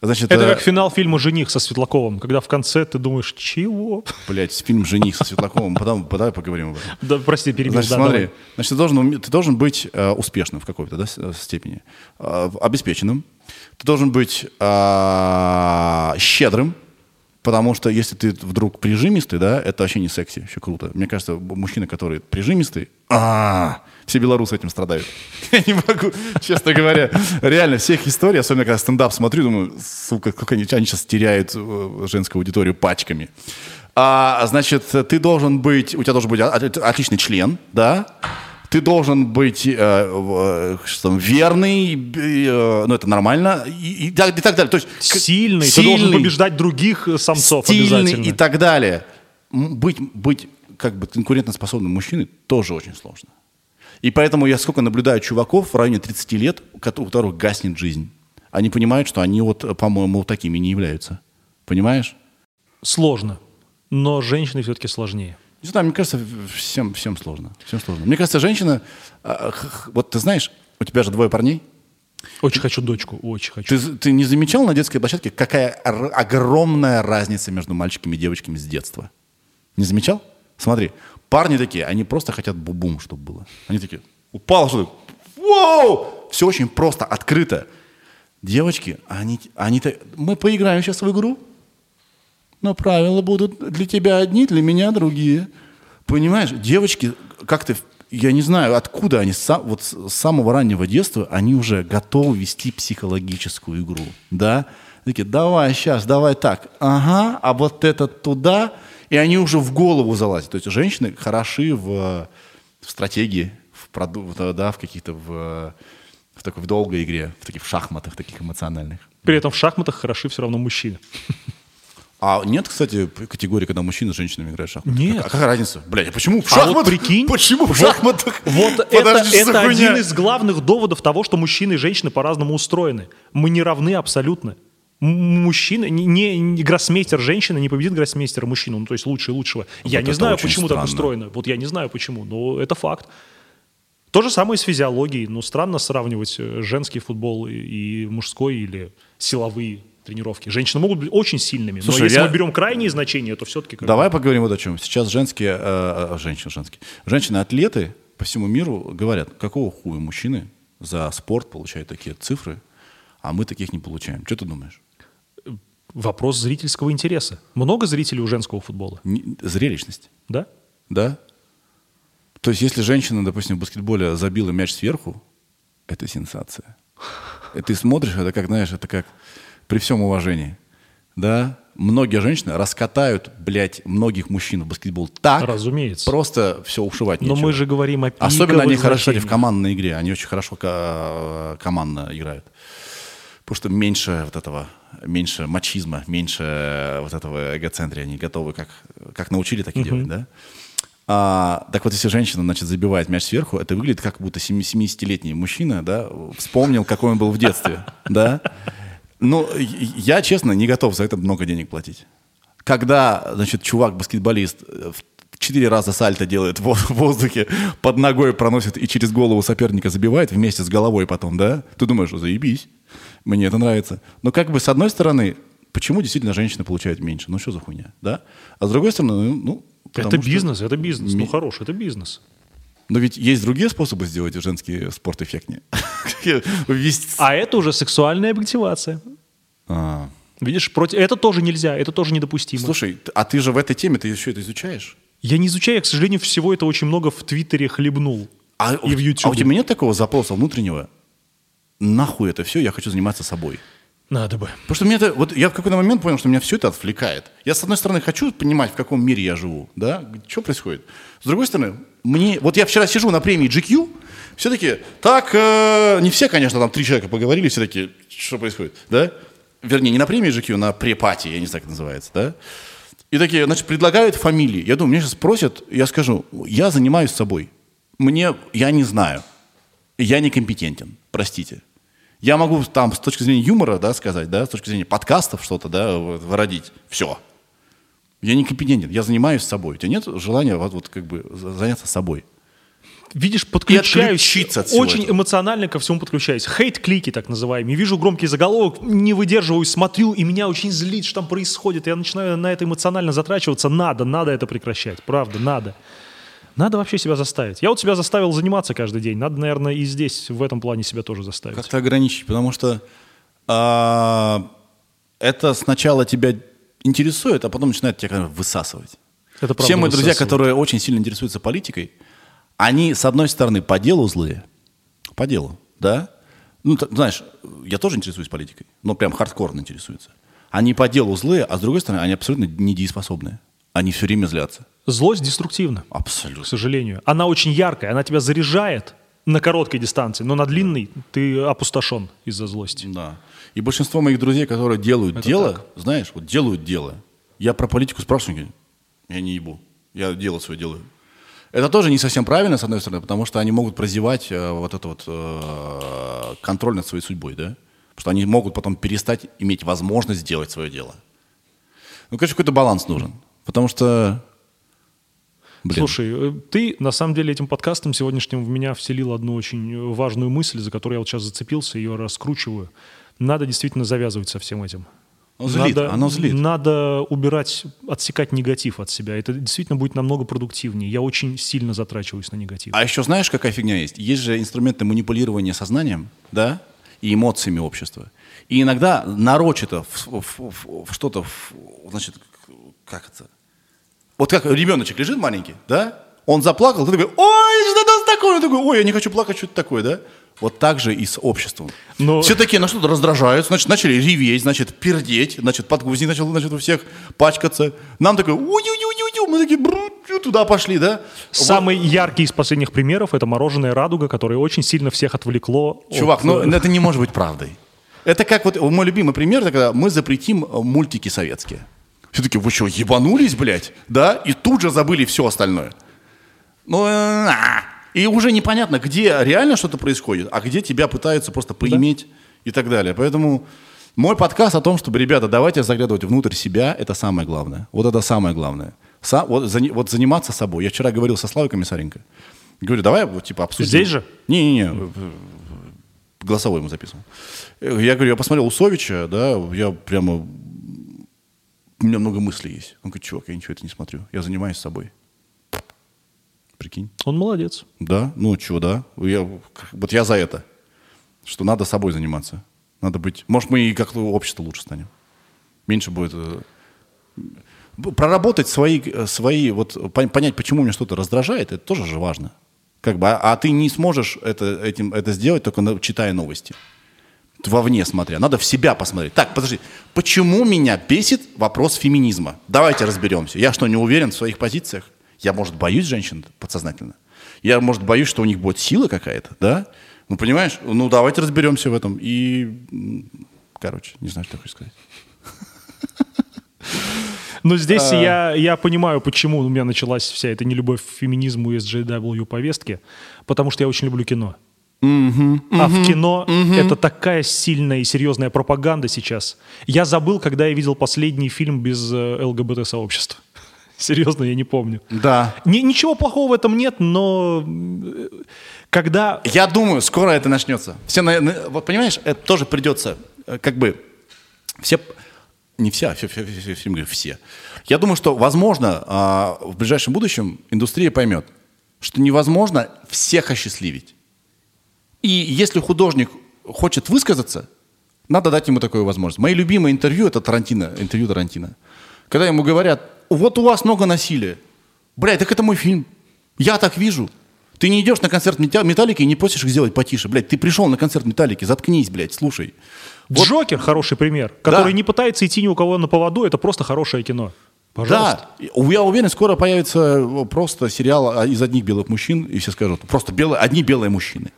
Значит, Это э, как финал фильма «Жених» со Светлаковым, когда в конце ты думаешь, чего? блядь, фильм «Жених» со Светлаковым, потом, давай поговорим об этом. Да, прости, перебил. Значит, да, смотри, давай. значит, ты должен, ты должен быть э, успешным в какой-то да, э, степени, э, обеспеченным. Ты должен быть э, щедрым, потому что если ты вдруг прижимистый, да, это вообще не секси, еще круто. Мне кажется, мужчина, который прижимистый, а все белорусы этим страдают. Я не могу, честно говоря. Реально, всех историй, особенно когда стендап смотрю, думаю, сука, как они, они сейчас теряют э, женскую аудиторию пачками. А, значит, ты должен быть, у тебя должен быть отличный член, да? Ты должен быть э, э, что там, верный, э, ну это нормально, и, и так, и так далее. То есть, к- Сильный, ты должен сильный, побеждать других э, самцов стильный обязательно. и так далее. Быть, быть как бы конкурентоспособным мужчиной тоже очень сложно. И поэтому я сколько наблюдаю чуваков в районе 30 лет, у которых гаснет жизнь. Они понимают, что они вот, э, по-моему, такими не являются. Понимаешь? Сложно. Но женщины все-таки сложнее. Не знаю, мне кажется, всем, всем сложно. Всем сложно. Мне кажется, женщина... а, Вот ты знаешь, у тебя же двое парней. Очень хочу дочку, очень хочу. Ты, ты не замечал на детской площадке, какая огромная разница между мальчиками и девочками с детства? Не замечал? Смотри, парни такие, они просто хотят бубум, чтобы было. Они такие, упало что-то, вау! Все очень просто, открыто. Девочки, они, они мы поиграем сейчас в игру, но правила будут для тебя одни, для меня другие. Понимаешь, девочки как-то, я не знаю, откуда они, вот с с самого раннего детства, они уже готовы вести психологическую игру, да? Такие, давай сейчас, давай так, ага, а вот это туда, и они уже в голову залазят. То есть женщины хороши в, в стратегии, в, проду- да, в каких-то, в, в такой в долгой игре, в таких в шахматах таких эмоциональных. При этом в шахматах хороши все равно мужчины. А нет, кстати, категории, когда мужчина с женщинами играет в шахматы? Нет. Какая разница? Блядь, а почему в А вот шахматах? прикинь, Почему в вот- шахматах? Вот это, Подожди, это хуйня? один из главных доводов того, что мужчины и женщины по-разному устроены. Мы не равны абсолютно. Мужчина, не, не- не гроссмейстер женщины не победит гроссмейстера мужчину, ну то есть лучший лучшего. я Вот не это знаю, почему так странно. устроено. Вот я не знаю почему, но это факт. То же самое с физиологией. Ну, странно сравнивать э, женский футбол и мужской или силовые тренировки. Женщины могут быть очень сильными, Слушай, но если я- мы берем крайние значения, то все-таки... Давай поговорим вот о чем. Сейчас женские, э, э, женщины, женские, женщины-атлеты по всему миру говорят, какого хуя мужчины за спорт получают такие цифры, а мы таких не получаем. Что ты думаешь? Вопрос зрительского интереса. Много зрителей у женского футбола, Не- зрелищность, да? да? То есть, если женщина, допустим, в баскетболе забила мяч сверху, это сенсация. И ты смотришь, это как, знаешь, это как при всем уважении. Да, многие женщины раскатают, блядь, многих мужчин в баскетбол так, Разумеется. просто все ушивать Но нечего. мы же говорим о Особенно они пиковых хорошо в командной игре, они очень хорошо ко- командно играют. Потому что меньше вот этого, меньше мачизма, меньше вот этого эгоцентрия, они готовы, как, как научили, так и делать, да? А, так вот, если женщина, значит, забивает мяч сверху, это выглядит как будто 70-летний мужчина, да, вспомнил, какой он был в детстве, да? Ну, я, честно, не готов за это много денег платить. Когда, значит, чувак-баскетболист э, в четыре раза сальто делает в воздухе, под ногой проносит и через голову соперника забивает вместе с головой потом, да? Ты думаешь, заебись, мне это нравится. Но как бы с одной стороны, почему действительно женщины получают меньше? Ну что за хуйня, да? А с другой стороны, ну... ну, Это потому что- бизнес, это бизнес. Ну хорош, это бизнес. Но ведь есть другие способы сделать женский спорт эффектнее. А это уже сексуальная объективация. А. Видишь, против... это тоже нельзя, это тоже недопустимо. Слушай, а ты же в этой теме, ты еще это изучаешь? Я не изучаю, я, к сожалению, всего это очень много в Твиттере хлебнул. А, И в А у тебя нет такого запроса внутреннего? Нахуй это все, я хочу заниматься собой. Надо бы. Потому что мне это, вот я в какой-то момент понял, что меня все это отвлекает. Я, с одной стороны, хочу понимать, в каком мире я живу, да, что происходит. С другой стороны, мне, вот я вчера сижу на премии GQ, все таки так, э, не все, конечно, там три человека поговорили, все таки что происходит, да? Вернее, не на премии GQ, на препате, я не знаю, как называется, да? И такие, значит, предлагают фамилии. Я думаю, меня сейчас спросят, я скажу, я занимаюсь собой. Мне, я не знаю. Я некомпетентен, простите. Я могу там с точки зрения юмора, да, сказать, да, с точки зрения подкастов что-то, да, выродить. Все. Я некомпетентен, я занимаюсь собой. У тебя нет желания вот, вот как бы за- заняться собой? Видишь, подключаюсь, отключиться от всего очень этого. эмоционально ко всему подключаюсь. Хейт-клики, так называемые. Вижу громкий заголовок, не выдерживаю, смотрю, и меня очень злит, что там происходит. Я начинаю на это эмоционально затрачиваться. Надо, надо это прекращать. Правда, надо. Надо вообще себя заставить. Я вот себя заставил заниматься каждый день. Надо, наверное, и здесь, в этом плане себя тоже заставить. Как-то ограничить, потому что а, это сначала тебя интересует, а потом начинает тебя высасывать. Это правда Все мои друзья, которые очень сильно интересуются политикой, они, с одной стороны, по делу злые, по делу, да? Ну, ты знаешь, я тоже интересуюсь политикой, но прям хардкорно интересуются. Они по делу злые, а с другой стороны, они абсолютно недееспособные. Они все время злятся. Злость деструктивна, к Абсолютно. сожалению. Она очень яркая, она тебя заряжает на короткой дистанции, но на длинной ты опустошен из-за злости. Да. И большинство моих друзей, которые делают дело, знаешь, вот делают дело. Я про политику спрашиваю, я не ебу, я дело свое делаю. Это тоже не совсем правильно, с одной стороны, потому что они могут прозевать э, вот это вот э, контроль над своей судьбой, да? Потому что они могут потом перестать иметь возможность сделать свое дело. Ну, конечно, какой-то баланс нужен. Потому что... Блин, Слушай, э, ты на самом деле этим подкастом сегодняшним в меня вселил одну очень э, важную мысль, за которую я вот сейчас зацепился, ее раскручиваю. Надо действительно завязывать со всем этим. Оно злит, надо, оно злит. Надо убирать, отсекать негатив от себя. Это действительно будет намного продуктивнее. Я очень сильно затрачиваюсь на негатив. А еще знаешь, какая фигня есть? Есть же инструменты манипулирования сознанием, да, и эмоциями общества. И иногда нарочито в, в- в- в что-то, значит, как это? Вот как ребеночек лежит маленький, да? Он заплакал, ты такой, ой, что это такое? Он такой, ой, я не хочу плакать, что это такое, да? Вот так же и с обществом. Но- Все такие на что-то раздражаются, значит, начали реветь, значит, пердеть, значит, подгузник начал, значит, у всех пачкаться. Нам такой, ой-ой-ой-ой, мы такие, бру, туда пошли, да? Самый яркий из последних примеров – это мороженое «Радуга», которое очень сильно всех отвлекло. Чувак, от, ну э, это не может быть правдой. Это как вот мой любимый пример, это когда мы запретим э, мультики советские. Все таки вы что, ебанулись, блядь? Да? И тут же забыли все остальное. Ну, э, а. И уже непонятно, где реально что-то происходит, а где тебя пытаются просто поиметь и так далее. Поэтому мой подкаст о том, чтобы, ребята, давайте заглядывать внутрь себя, это самое главное. Вот это самое главное. Са- вот, зани- вот заниматься собой. Я вчера говорил со Славой Комиссаренко. Говорю, давай вот, типа обсудим. Здесь же? Не-не-не, голосовой ему записывал. Я говорю, я посмотрел Усовича, да, я прямо... У меня много мыслей есть. Он говорит, чувак, я ничего это не смотрю. Я занимаюсь собой. Прикинь. Он молодец. Да, ну чего, да. Я, вот я за это. Что надо собой заниматься. Надо быть... Может, мы и как общество лучше станем. Меньше будет... э, Проработать свои, э, свои вот пон- понять, почему меня что-то раздражает, это тоже же важно. Как бы, а, а ты не сможешь это, этим, это сделать, только на- читая новости. Вовне смотря. Надо в себя посмотреть. Так, подожди. Почему меня бесит вопрос феминизма? Давайте разберемся. Я что, не уверен в своих позициях? Я, может, боюсь женщин подсознательно? Я, может, боюсь, что у них будет сила какая-то, да? Ну, понимаешь? Ну, давайте разберемся в этом. И, короче, не знаю, что я хочу сказать. Но здесь я, я понимаю, почему у меня началась вся эта нелюбовь к феминизму из JW повестки, потому что я очень люблю кино. а в кино это такая сильная и серьезная пропаганда сейчас. Я забыл, когда я видел последний фильм без э, ЛГБТ-сообщества. Серьезно, я не помню. Да. Ни- ничего плохого в этом нет, но э, когда... Я думаю, скоро это начнется. Все, на- на- вот понимаешь, это тоже придется, э, как бы, все, не все, все, все, все, все, все. Я думаю, что, возможно, а, в ближайшем будущем индустрия поймет, что невозможно всех осчастливить. И если художник хочет высказаться, надо дать ему такую возможность. Мои любимые интервью это Тарантино, интервью Тарантино. Когда ему говорят, вот у вас много насилия. Блядь, так это мой фильм. Я так вижу. Ты не идешь на концерт Металлики и не просишь их сделать потише. Блядь, ты пришел на концерт Металлики, заткнись, блядь, слушай. Джокер хороший пример, который не пытается идти ни у кого на поводу, это просто хорошее кино. Пожалуйста. Да, я уверен, скоро появится э, просто сериал а, из одних белых мужчин, и все скажут, просто белые, одни белые мужчины.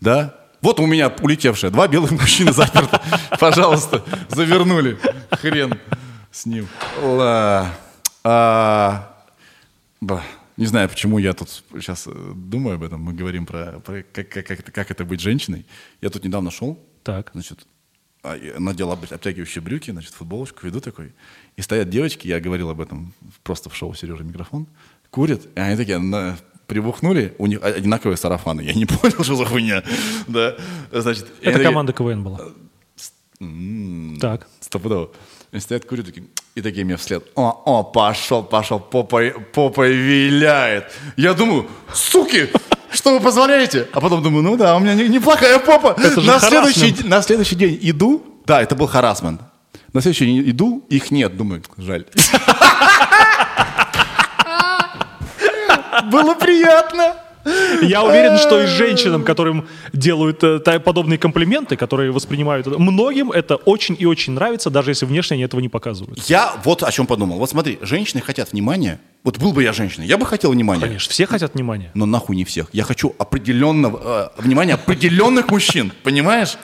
Да? Вот у меня улетевшие, два белых мужчины заперты. Пожалуйста, завернули. Хрен с ним. Ла. А, ба. Не знаю, почему я тут сейчас э, думаю об этом. Мы говорим про, про как, как, как это, как это быть женщиной. Я тут недавно шел, Так. значит, а, надел об- обтягивающие брюки, значит, футболочку, веду такой. И стоят девочки, я говорил об этом просто в шоу Сережа Микрофон, курят, и они такие на, прибухнули, у них одинаковые сарафаны. Я не понял, что за хуйня. Да, значит, Это команда КВН была. Так. Стопудово. Они стоят, курят, такие, и такие мне вслед. О, о, пошел, пошел, попой, попой виляет. Я думаю, суки, что вы позволяете? А потом думаю, ну да, у меня не- неплохая попа. Это на, следующий, на следующий день иду, да, это был харасмент. На следующий день иду, их нет, думаю, жаль. Было приятно. Я уверен, что и женщинам, которым делают э, подобные комплименты, которые воспринимают, это- многим это очень и очень нравится, даже если внешне они этого не показывают. Я вот о чем подумал. Вот смотри, женщины хотят внимания. Вот был бы я женщиной, я бы хотел внимания. Конечно, все хотят внимания. Но нахуй не всех. Я хочу определенного, э, внимания определенных мужчин, понимаешь?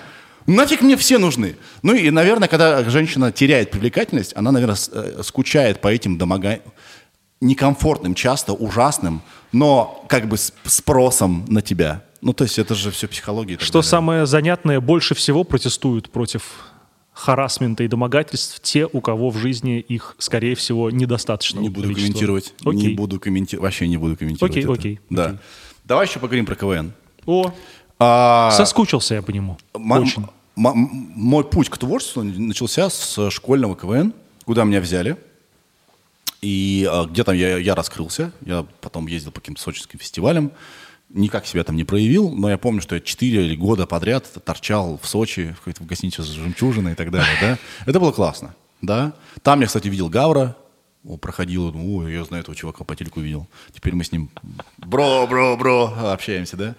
Нафиг мне все нужны. Ну и, наверное, когда женщина теряет привлекательность, она, наверное, э, скучает по этим домога... некомфортным, часто ужасным, но как бы с спросом на тебя. Ну, то есть это же все психология. Что далее. самое занятное, больше всего протестуют против харасмента и домогательств те, у кого в жизни их, скорее всего, недостаточно. Не буду количества. комментировать. Окей. Не буду комментировать. Вообще не буду комментировать. Окей, это. окей, Да. окей. Давай еще поговорим про КВН. О, А, соскучился я по нему. М- Очень. м- мой путь к творчеству начался с школьного КВН, куда меня взяли. И а, где там я, я раскрылся. Я потом ездил по каким-то сочинским фестивалям. Никак себя там не проявил, но я помню, что я 4 года подряд торчал в Сочи, в какой-то гостинице с жемчужиной и так далее. Да? Это было классно. Да? Там я, кстати, видел Гавра, О, проходил, ну, я знаю этого чувака по телеку видел. Теперь мы с ним бро, бро, бро общаемся, да?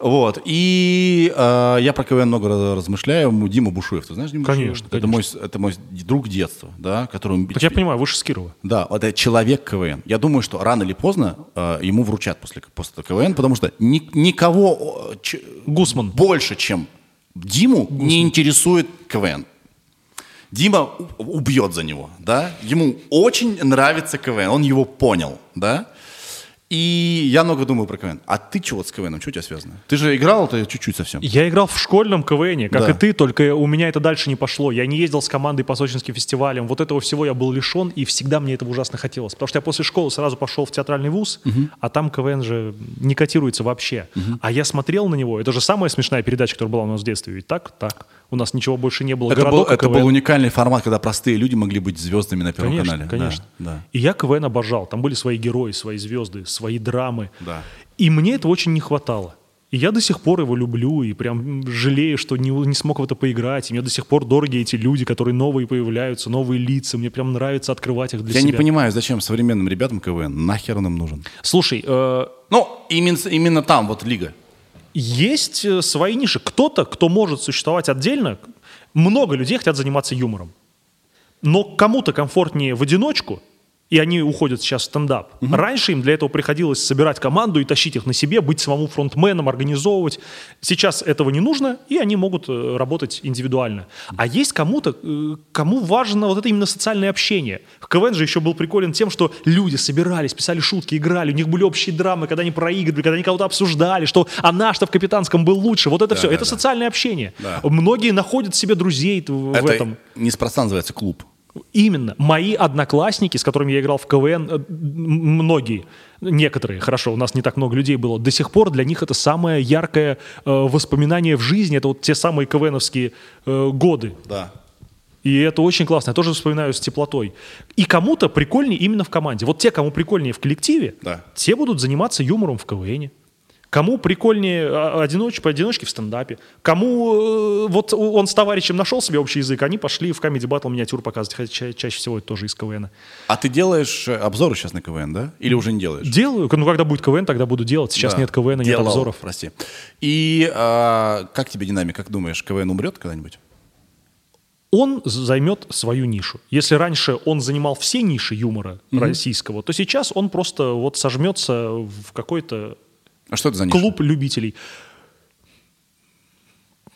Вот. И э, я про КВН много раз- размышляю. Дима Бушуев, ты знаешь Дима Конечно, Бушуева? Это мой, это мой друг детства, да, которому... Так я понимаю, выше Скирова. Да, вот это человек КВН. Я думаю, что рано или поздно э, ему вручат после, после КВН, потому что ни- никого ч- Гусман. больше, чем Диму, не интересует КВН. Дима убьет за него, да? Ему очень нравится КВН, он его понял, да? И я много думаю про КВН. А ты чего с КВНом? Что у тебя связано? Ты же играл это чуть-чуть совсем. Я играл в школьном КВНе, как Да. и ты, только у меня это дальше не пошло. Я не ездил с командой по сочинским фестивалям. Вот этого всего я был лишен, и всегда мне этого ужасно хотелось. Потому что я после школы сразу пошел в театральный вуз, а там КВН же не котируется вообще. А я смотрел на него. Это же самая смешная передача, которая была у нас в детстве. Ведь так? Так. У нас ничего больше не было. Это, был, Городок и это КВН. был уникальный формат, когда простые люди могли быть звездами на Первом Конечно, канале. конечно. Да, да. И я КВН обожал. Там были свои герои, свои звезды, свои драмы. Да. И мне этого очень не хватало. И я до сих пор его люблю, и прям жалею, что не, не смог в это поиграть. И мне до сих пор дороги эти люди, которые новые появляются, новые лица. Мне прям нравится открывать их для Я себя. не понимаю, зачем современным ребятам КВН? Нахер он им нужен? Слушай, э, Ну, именно, именно там, вот лига. Есть э, свои ниши. Кто-то, кто может существовать отдельно, много людей хотят заниматься юмором. Но кому-то комфортнее в одиночку, и они уходят сейчас в стендап. Раньше им для этого приходилось собирать команду и тащить их на себе, быть самому фронтменом, организовывать. Сейчас этого не нужно, и они могут э, работать индивидуально. А есть кому-то, э, кому важно вот это именно социальное общение. КВН же еще был приколен тем, что люди собирались, писали шутки, играли, у них были общие драмы, когда они проигрывали, когда они кого-то обсуждали, что а наш-то в капитанском был лучше. Вот это все, да, это да. социальное общение. Да. Многие находят себе друзей в это этом. неспроста называется клуб. Именно. Мои одноклассники, с которыми я играл в КВН, э, многие, некоторые, хорошо, у нас не так много людей было, до сих пор для них это самое яркое э, воспоминание в жизни, это вот те самые КВНовские э, годы. Да. И это очень классно, я тоже вспоминаю с теплотой. И кому-то прикольнее именно в команде. Вот те, кому прикольнее в коллективе, Да. те будут заниматься юмором в КВНе. Кому прикольнее а, одиноч, поодиночке в стендапе. Кому э, вот он с товарищем нашел себе общий язык, они пошли в Comedy Battle миниатюр показывать, хотя ча- чаще всего это тоже из КВН. А ты делаешь э, обзоры сейчас на КВН, да? Или уже не делаешь? Делаю, ну когда будет КВН, тогда буду делать. Сейчас Да. нет КВН, нет Делал, обзоров. Прости. И а, как тебе динамика? Как думаешь, КВН умрет когда-нибудь? он займет свою нишу. Если раньше он занимал все ниши юмора российского, то сейчас он просто вот сожмется в какой-то А что это за ниша? клуб любителей.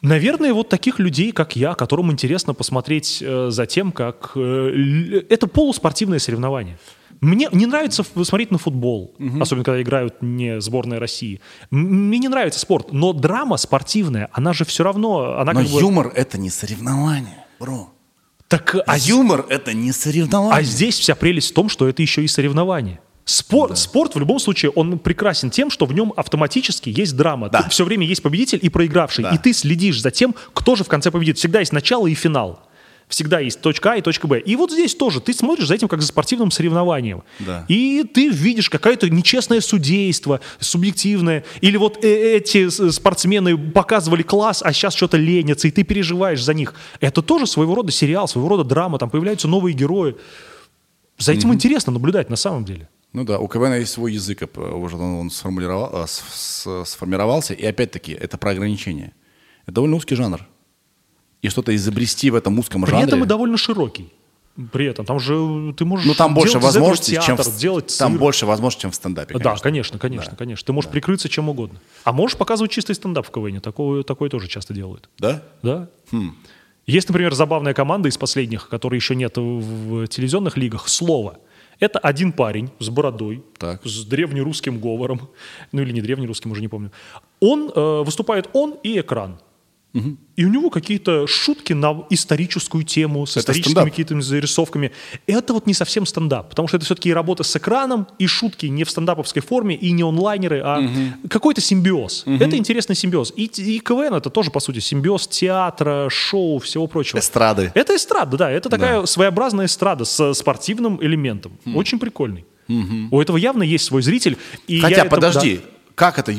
Наверное, вот таких людей, как я, которым интересно посмотреть э, за тем, как... э, это полуспортивное соревнование. Мне не нравится смотреть на футбол, особенно когда играют не сборная России. Мне не нравится спорт, но драма спортивная, она же все равно... Она Но как бы- юмор это не соревнование, бро. Так, А а юмор это не соревнование. А здесь вся прелесть в том, что это еще и соревнование. Спорт, спорт в любом случае, он прекрасен тем, что в нем автоматически есть драма. Да. все время есть победитель и проигравший. Да. И ты следишь за тем, кто же в конце победит. Всегда есть начало и финал. Всегда есть точка А и точка Б. И вот здесь тоже ты смотришь за этим как за спортивным соревнованием. Да. И ты видишь какое-то нечестное судейство, субъективное. Или вот э- эти спортсмены показывали класс, а сейчас что-то ленятся, и ты переживаешь за них. Это тоже своего рода сериал, своего рода драма. Там появляются новые герои. За этим интересно наблюдать на самом деле. Ну да, у КВН есть свой язык, э, уже он, сформулировал, с- сформировался, и опять-таки это про ограничения. Это довольно узкий жанр. И что-то изобрести в этом узком При жанре... этом и довольно широкий. При этом там же ты можешь ну там больше возможностей, чем театр, в, делать там больше возможностей, чем в стендапе. Да, конечно, конечно, конечно. Ты можешь прикрыться чем угодно. А можешь показывать чистый стендап в КВН. Такое, такое тоже часто делают. Да? Да. Хм. Есть, например, забавная команда из последних, которой еще нет в телевизионных лигах, «Слово». Это один парень с бородой, Так. с древнерусским говором, ну или не древнерусским, уже не помню. Он э, выступает он и экран. И у него какие-то шутки на историческую тему, с Это историческими какими-то зарисовками. Это вот не совсем стендап, потому что это все-таки и работа с экраном, и шутки не в стендаповской форме, и не онлайнеры, а какой-то симбиоз. Это интересный симбиоз. И, и КВН это тоже, по сути, симбиоз театра, шоу, всего прочего. Эстрады. Это эстрада, да. Это такая своеобразная эстрада с спортивным элементом. Хм. Очень прикольный. У этого явно есть свой зритель. И Хотя, это- подожди, как это.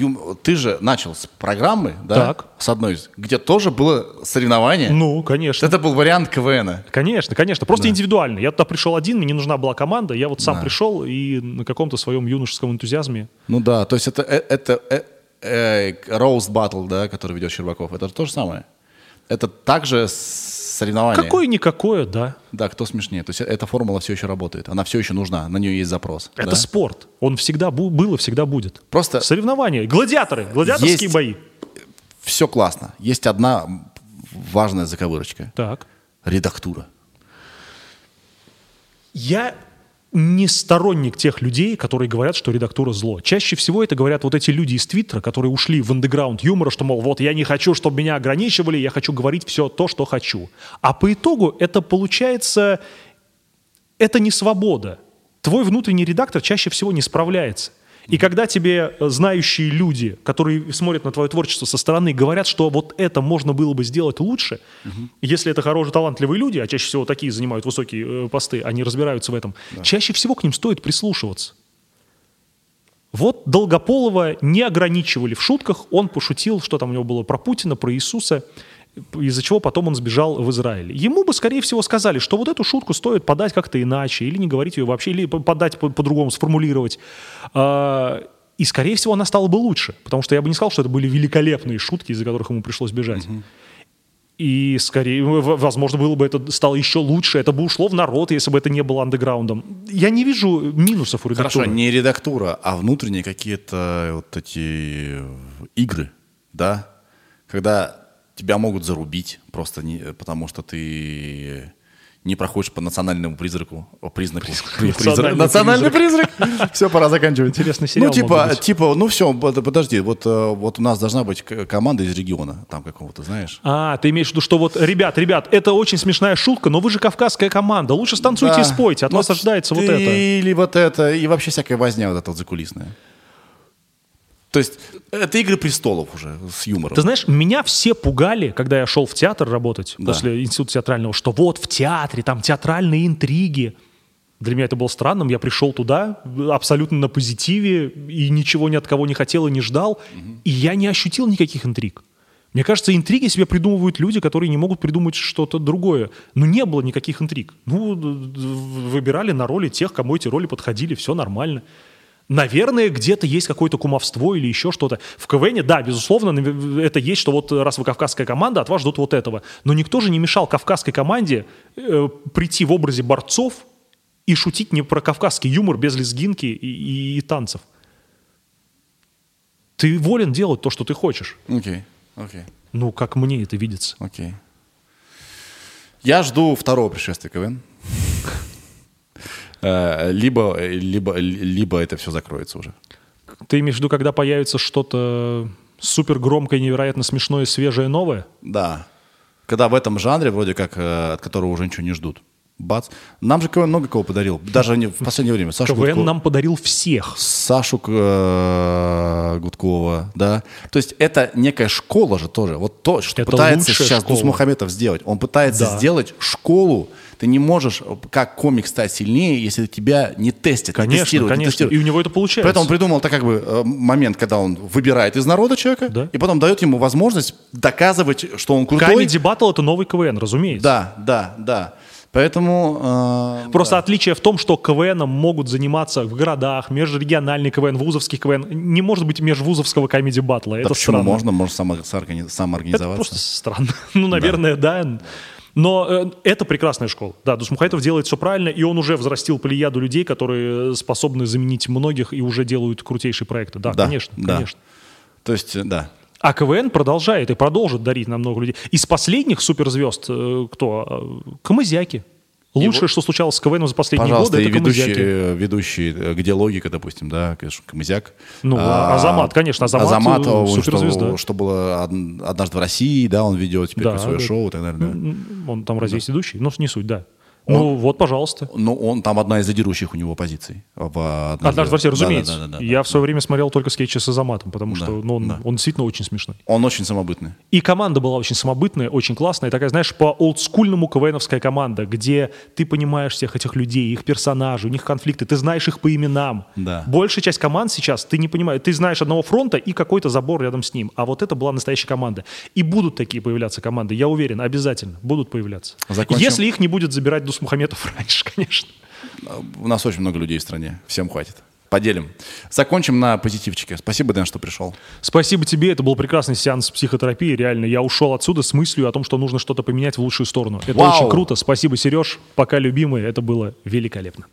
Ты же начал с программы, да? Так. С одной, из- где тоже было соревнование. да. Ну, конечно. Это был вариант КВН. Конечно, конечно. Просто индивидуально. Я туда пришел один, мне не нужна была команда. Я вот сам пришел и на каком-то своем юношеском энтузиазме. Ну да, то есть это, э- это э, э, Roast Battle, да, который ведет Щербаков, это то же самое. Это также соревнование. Какое-никакое, да. Да, кто смешнее. То есть э- эта формула все еще работает. Она все еще нужна, на нее есть запрос. Это да? спорт. Он всегда бу- был и всегда будет. Просто Соревнования. Гладиаторы. Гладиаторские Есть- бои. все классно. Есть одна важная заковырочка. Так. Редактура. Я не сторонник тех людей, которые говорят, что редактура зло. Чаще всего это говорят вот эти люди из Твиттера, которые ушли в андеграунд юмора, что, мол, вот я не хочу, чтобы меня ограничивали, я хочу говорить все то, что хочу. А по итогу это получается, это не свобода. Твой внутренний редактор чаще всего не справляется. И когда тебе э, знающие люди, которые смотрят на твое творчество со стороны, говорят, что вот это можно было бы сделать лучше, угу. если это хорошие, талантливые люди, а чаще всего такие занимают высокие э, посты, они разбираются в этом, да. чаще всего к ним стоит прислушиваться. Вот Долгополова не ограничивали в шутках, он пошутил, что там у него было про Путина, про Иисуса из-за чего потом он сбежал в Израиль. Ему бы, скорее всего, сказали, что вот эту шутку стоит подать как-то иначе, или не говорить ее вообще, или подать по-другому, сформулировать. А, и, скорее всего, она стала бы лучше, потому что я бы не сказал, что это были великолепные шутки, из-за которых ему пришлось бежать. Угу. И скорее, возможно, было бы это стало еще лучше, это бы ушло в народ, если бы это не было андеграундом. Я не вижу минусов у редактуры. Хорошо, не редактура, а внутренние какие-то вот эти игры, да? Когда тебя могут зарубить просто не, потому что ты не проходишь по национальному призраку, признаку. Национальный, национальный призрак. Все, пора заканчивать. Интересный сериал. Ну, типа, типа, ну все, подожди, вот, э, вот у нас должна быть команда из региона, там какого-то, знаешь. А, ты имеешь в виду, что вот, ребят, ребят, это очень смешная шутка, но вы же кавказская команда, лучше станцуйте да. и спойте, от вот вас ожидается вот это. Или вот это, и вообще всякая возня вот эта вот закулисная. То есть это «Игры престолов» уже с юмором. Ты знаешь, меня все пугали, когда я шел в театр работать да. после института театрального, что вот в театре там театральные интриги. Для меня это было странным. Я пришел туда абсолютно на позитиве и ничего ни от кого не хотел и не ждал. Угу. И я не ощутил никаких интриг. Мне кажется, интриги себе придумывают люди, которые не могут придумать что-то другое. Но не было никаких интриг. Ну, выбирали на роли тех, кому эти роли подходили, все нормально. Наверное, где-то есть какое-то кумовство или еще что-то. В КВН, да, безусловно, это есть, что вот раз вы кавказская команда, от вас ждут вот этого. Но никто же не мешал кавказской команде э, прийти в образе борцов и шутить не про кавказский юмор без лезгинки и, и, и танцев. Ты волен делать то, что ты хочешь. Окей, okay. окей. Okay. Ну, как мне это видится. Окей. Okay. Я жду второго пришествия КВН. Э, либо, либо, либо это все закроется уже. Ты имеешь в виду, когда появится что-то супер громкое, невероятно смешное, свежее, новое? Да. Когда в этом жанре, вроде как, э, от которого уже ничего не ждут. Бац. Нам же КВН много кого подарил. Даже не в последнее время. Сашу КВН Гудкова, нам подарил всех. Сашу э, Гудкова, да. То есть это некая школа же тоже. Вот то, что это пытается сейчас школа. Дусмухаметов сделать. Он пытается да. сделать школу, ты не можешь как комик стать сильнее, если тебя не тестят, конечно, не тестируют. Конечно, не тестируют. и у него это получается. Поэтому он придумал так как бы э, момент, когда он выбирает из народа человека, да. и потом дает ему возможность доказывать, что он крутой. Comedy Battle — это новый КВН, разумеется. Да, да, да. Поэтому... Э, Просто да. отличие в том, что КВНом могут заниматься в городах, межрегиональный КВН, вузовский КВН. Не может быть межвузовского комедий батла. Да это почему странно. можно? Можно сам, сам организоваться. Это просто странно. ну, наверное, да. да. Но э, это прекрасная школа. Да, Дусмухайтов делает все правильно, и он уже взрастил плеяду людей, которые способны заменить многих и уже делают крутейшие проекты. Да, да конечно, да. конечно. То есть, да. А КВН продолжает и продолжит дарить нам много людей. Из последних суперзвезд э, кто? Э, Камызяки. Лучшее, вот, что случалось с КВН за последние пожалуйста, годы, это ведущий, э, ведущий, э, где логика, допустим, да, конечно, Камызяк. Ну, а, Азамат, конечно, Азамат, Азамат суперзвезда. Что, что было однажды в России, да, он ведет теперь да, свое да. шоу и так далее. Да. Он там разве да. ведущий? Ну, не суть, да. Он, ну вот, пожалуйста. Ну, он там одна из лидирующих у него позиций. В однажды, однажды в России, разумеется. Да, да, да, да, Я да, в свое время смотрел только скетчи с Азаматом, потому да, что ну, он, да. он действительно очень смешной. Он очень самобытный. И команда была очень самобытная, очень классная. Такая, знаешь, по олдскульному КВНовская команда, где ты понимаешь всех этих людей, их персонажей, у них конфликты, ты знаешь их по именам. Да. Большая часть команд сейчас, ты не понимаешь, ты знаешь одного фронта и какой-то забор рядом с ним. А вот это была настоящая команда. И будут такие появляться команды, я уверен, обязательно будут появляться. Закончим. Если их не будет забирать Дусмухаметов раньше хочешь, конечно. У нас очень много людей в стране. Всем хватит. Поделим. Закончим на позитивчике. Спасибо, Дэн, что пришел. Спасибо тебе. Это был прекрасный сеанс психотерапии. Реально, я ушел отсюда с мыслью о том, что нужно что-то поменять в лучшую сторону. Это Вау! очень круто. Спасибо, Сереж. Пока, любимый. Это было великолепно.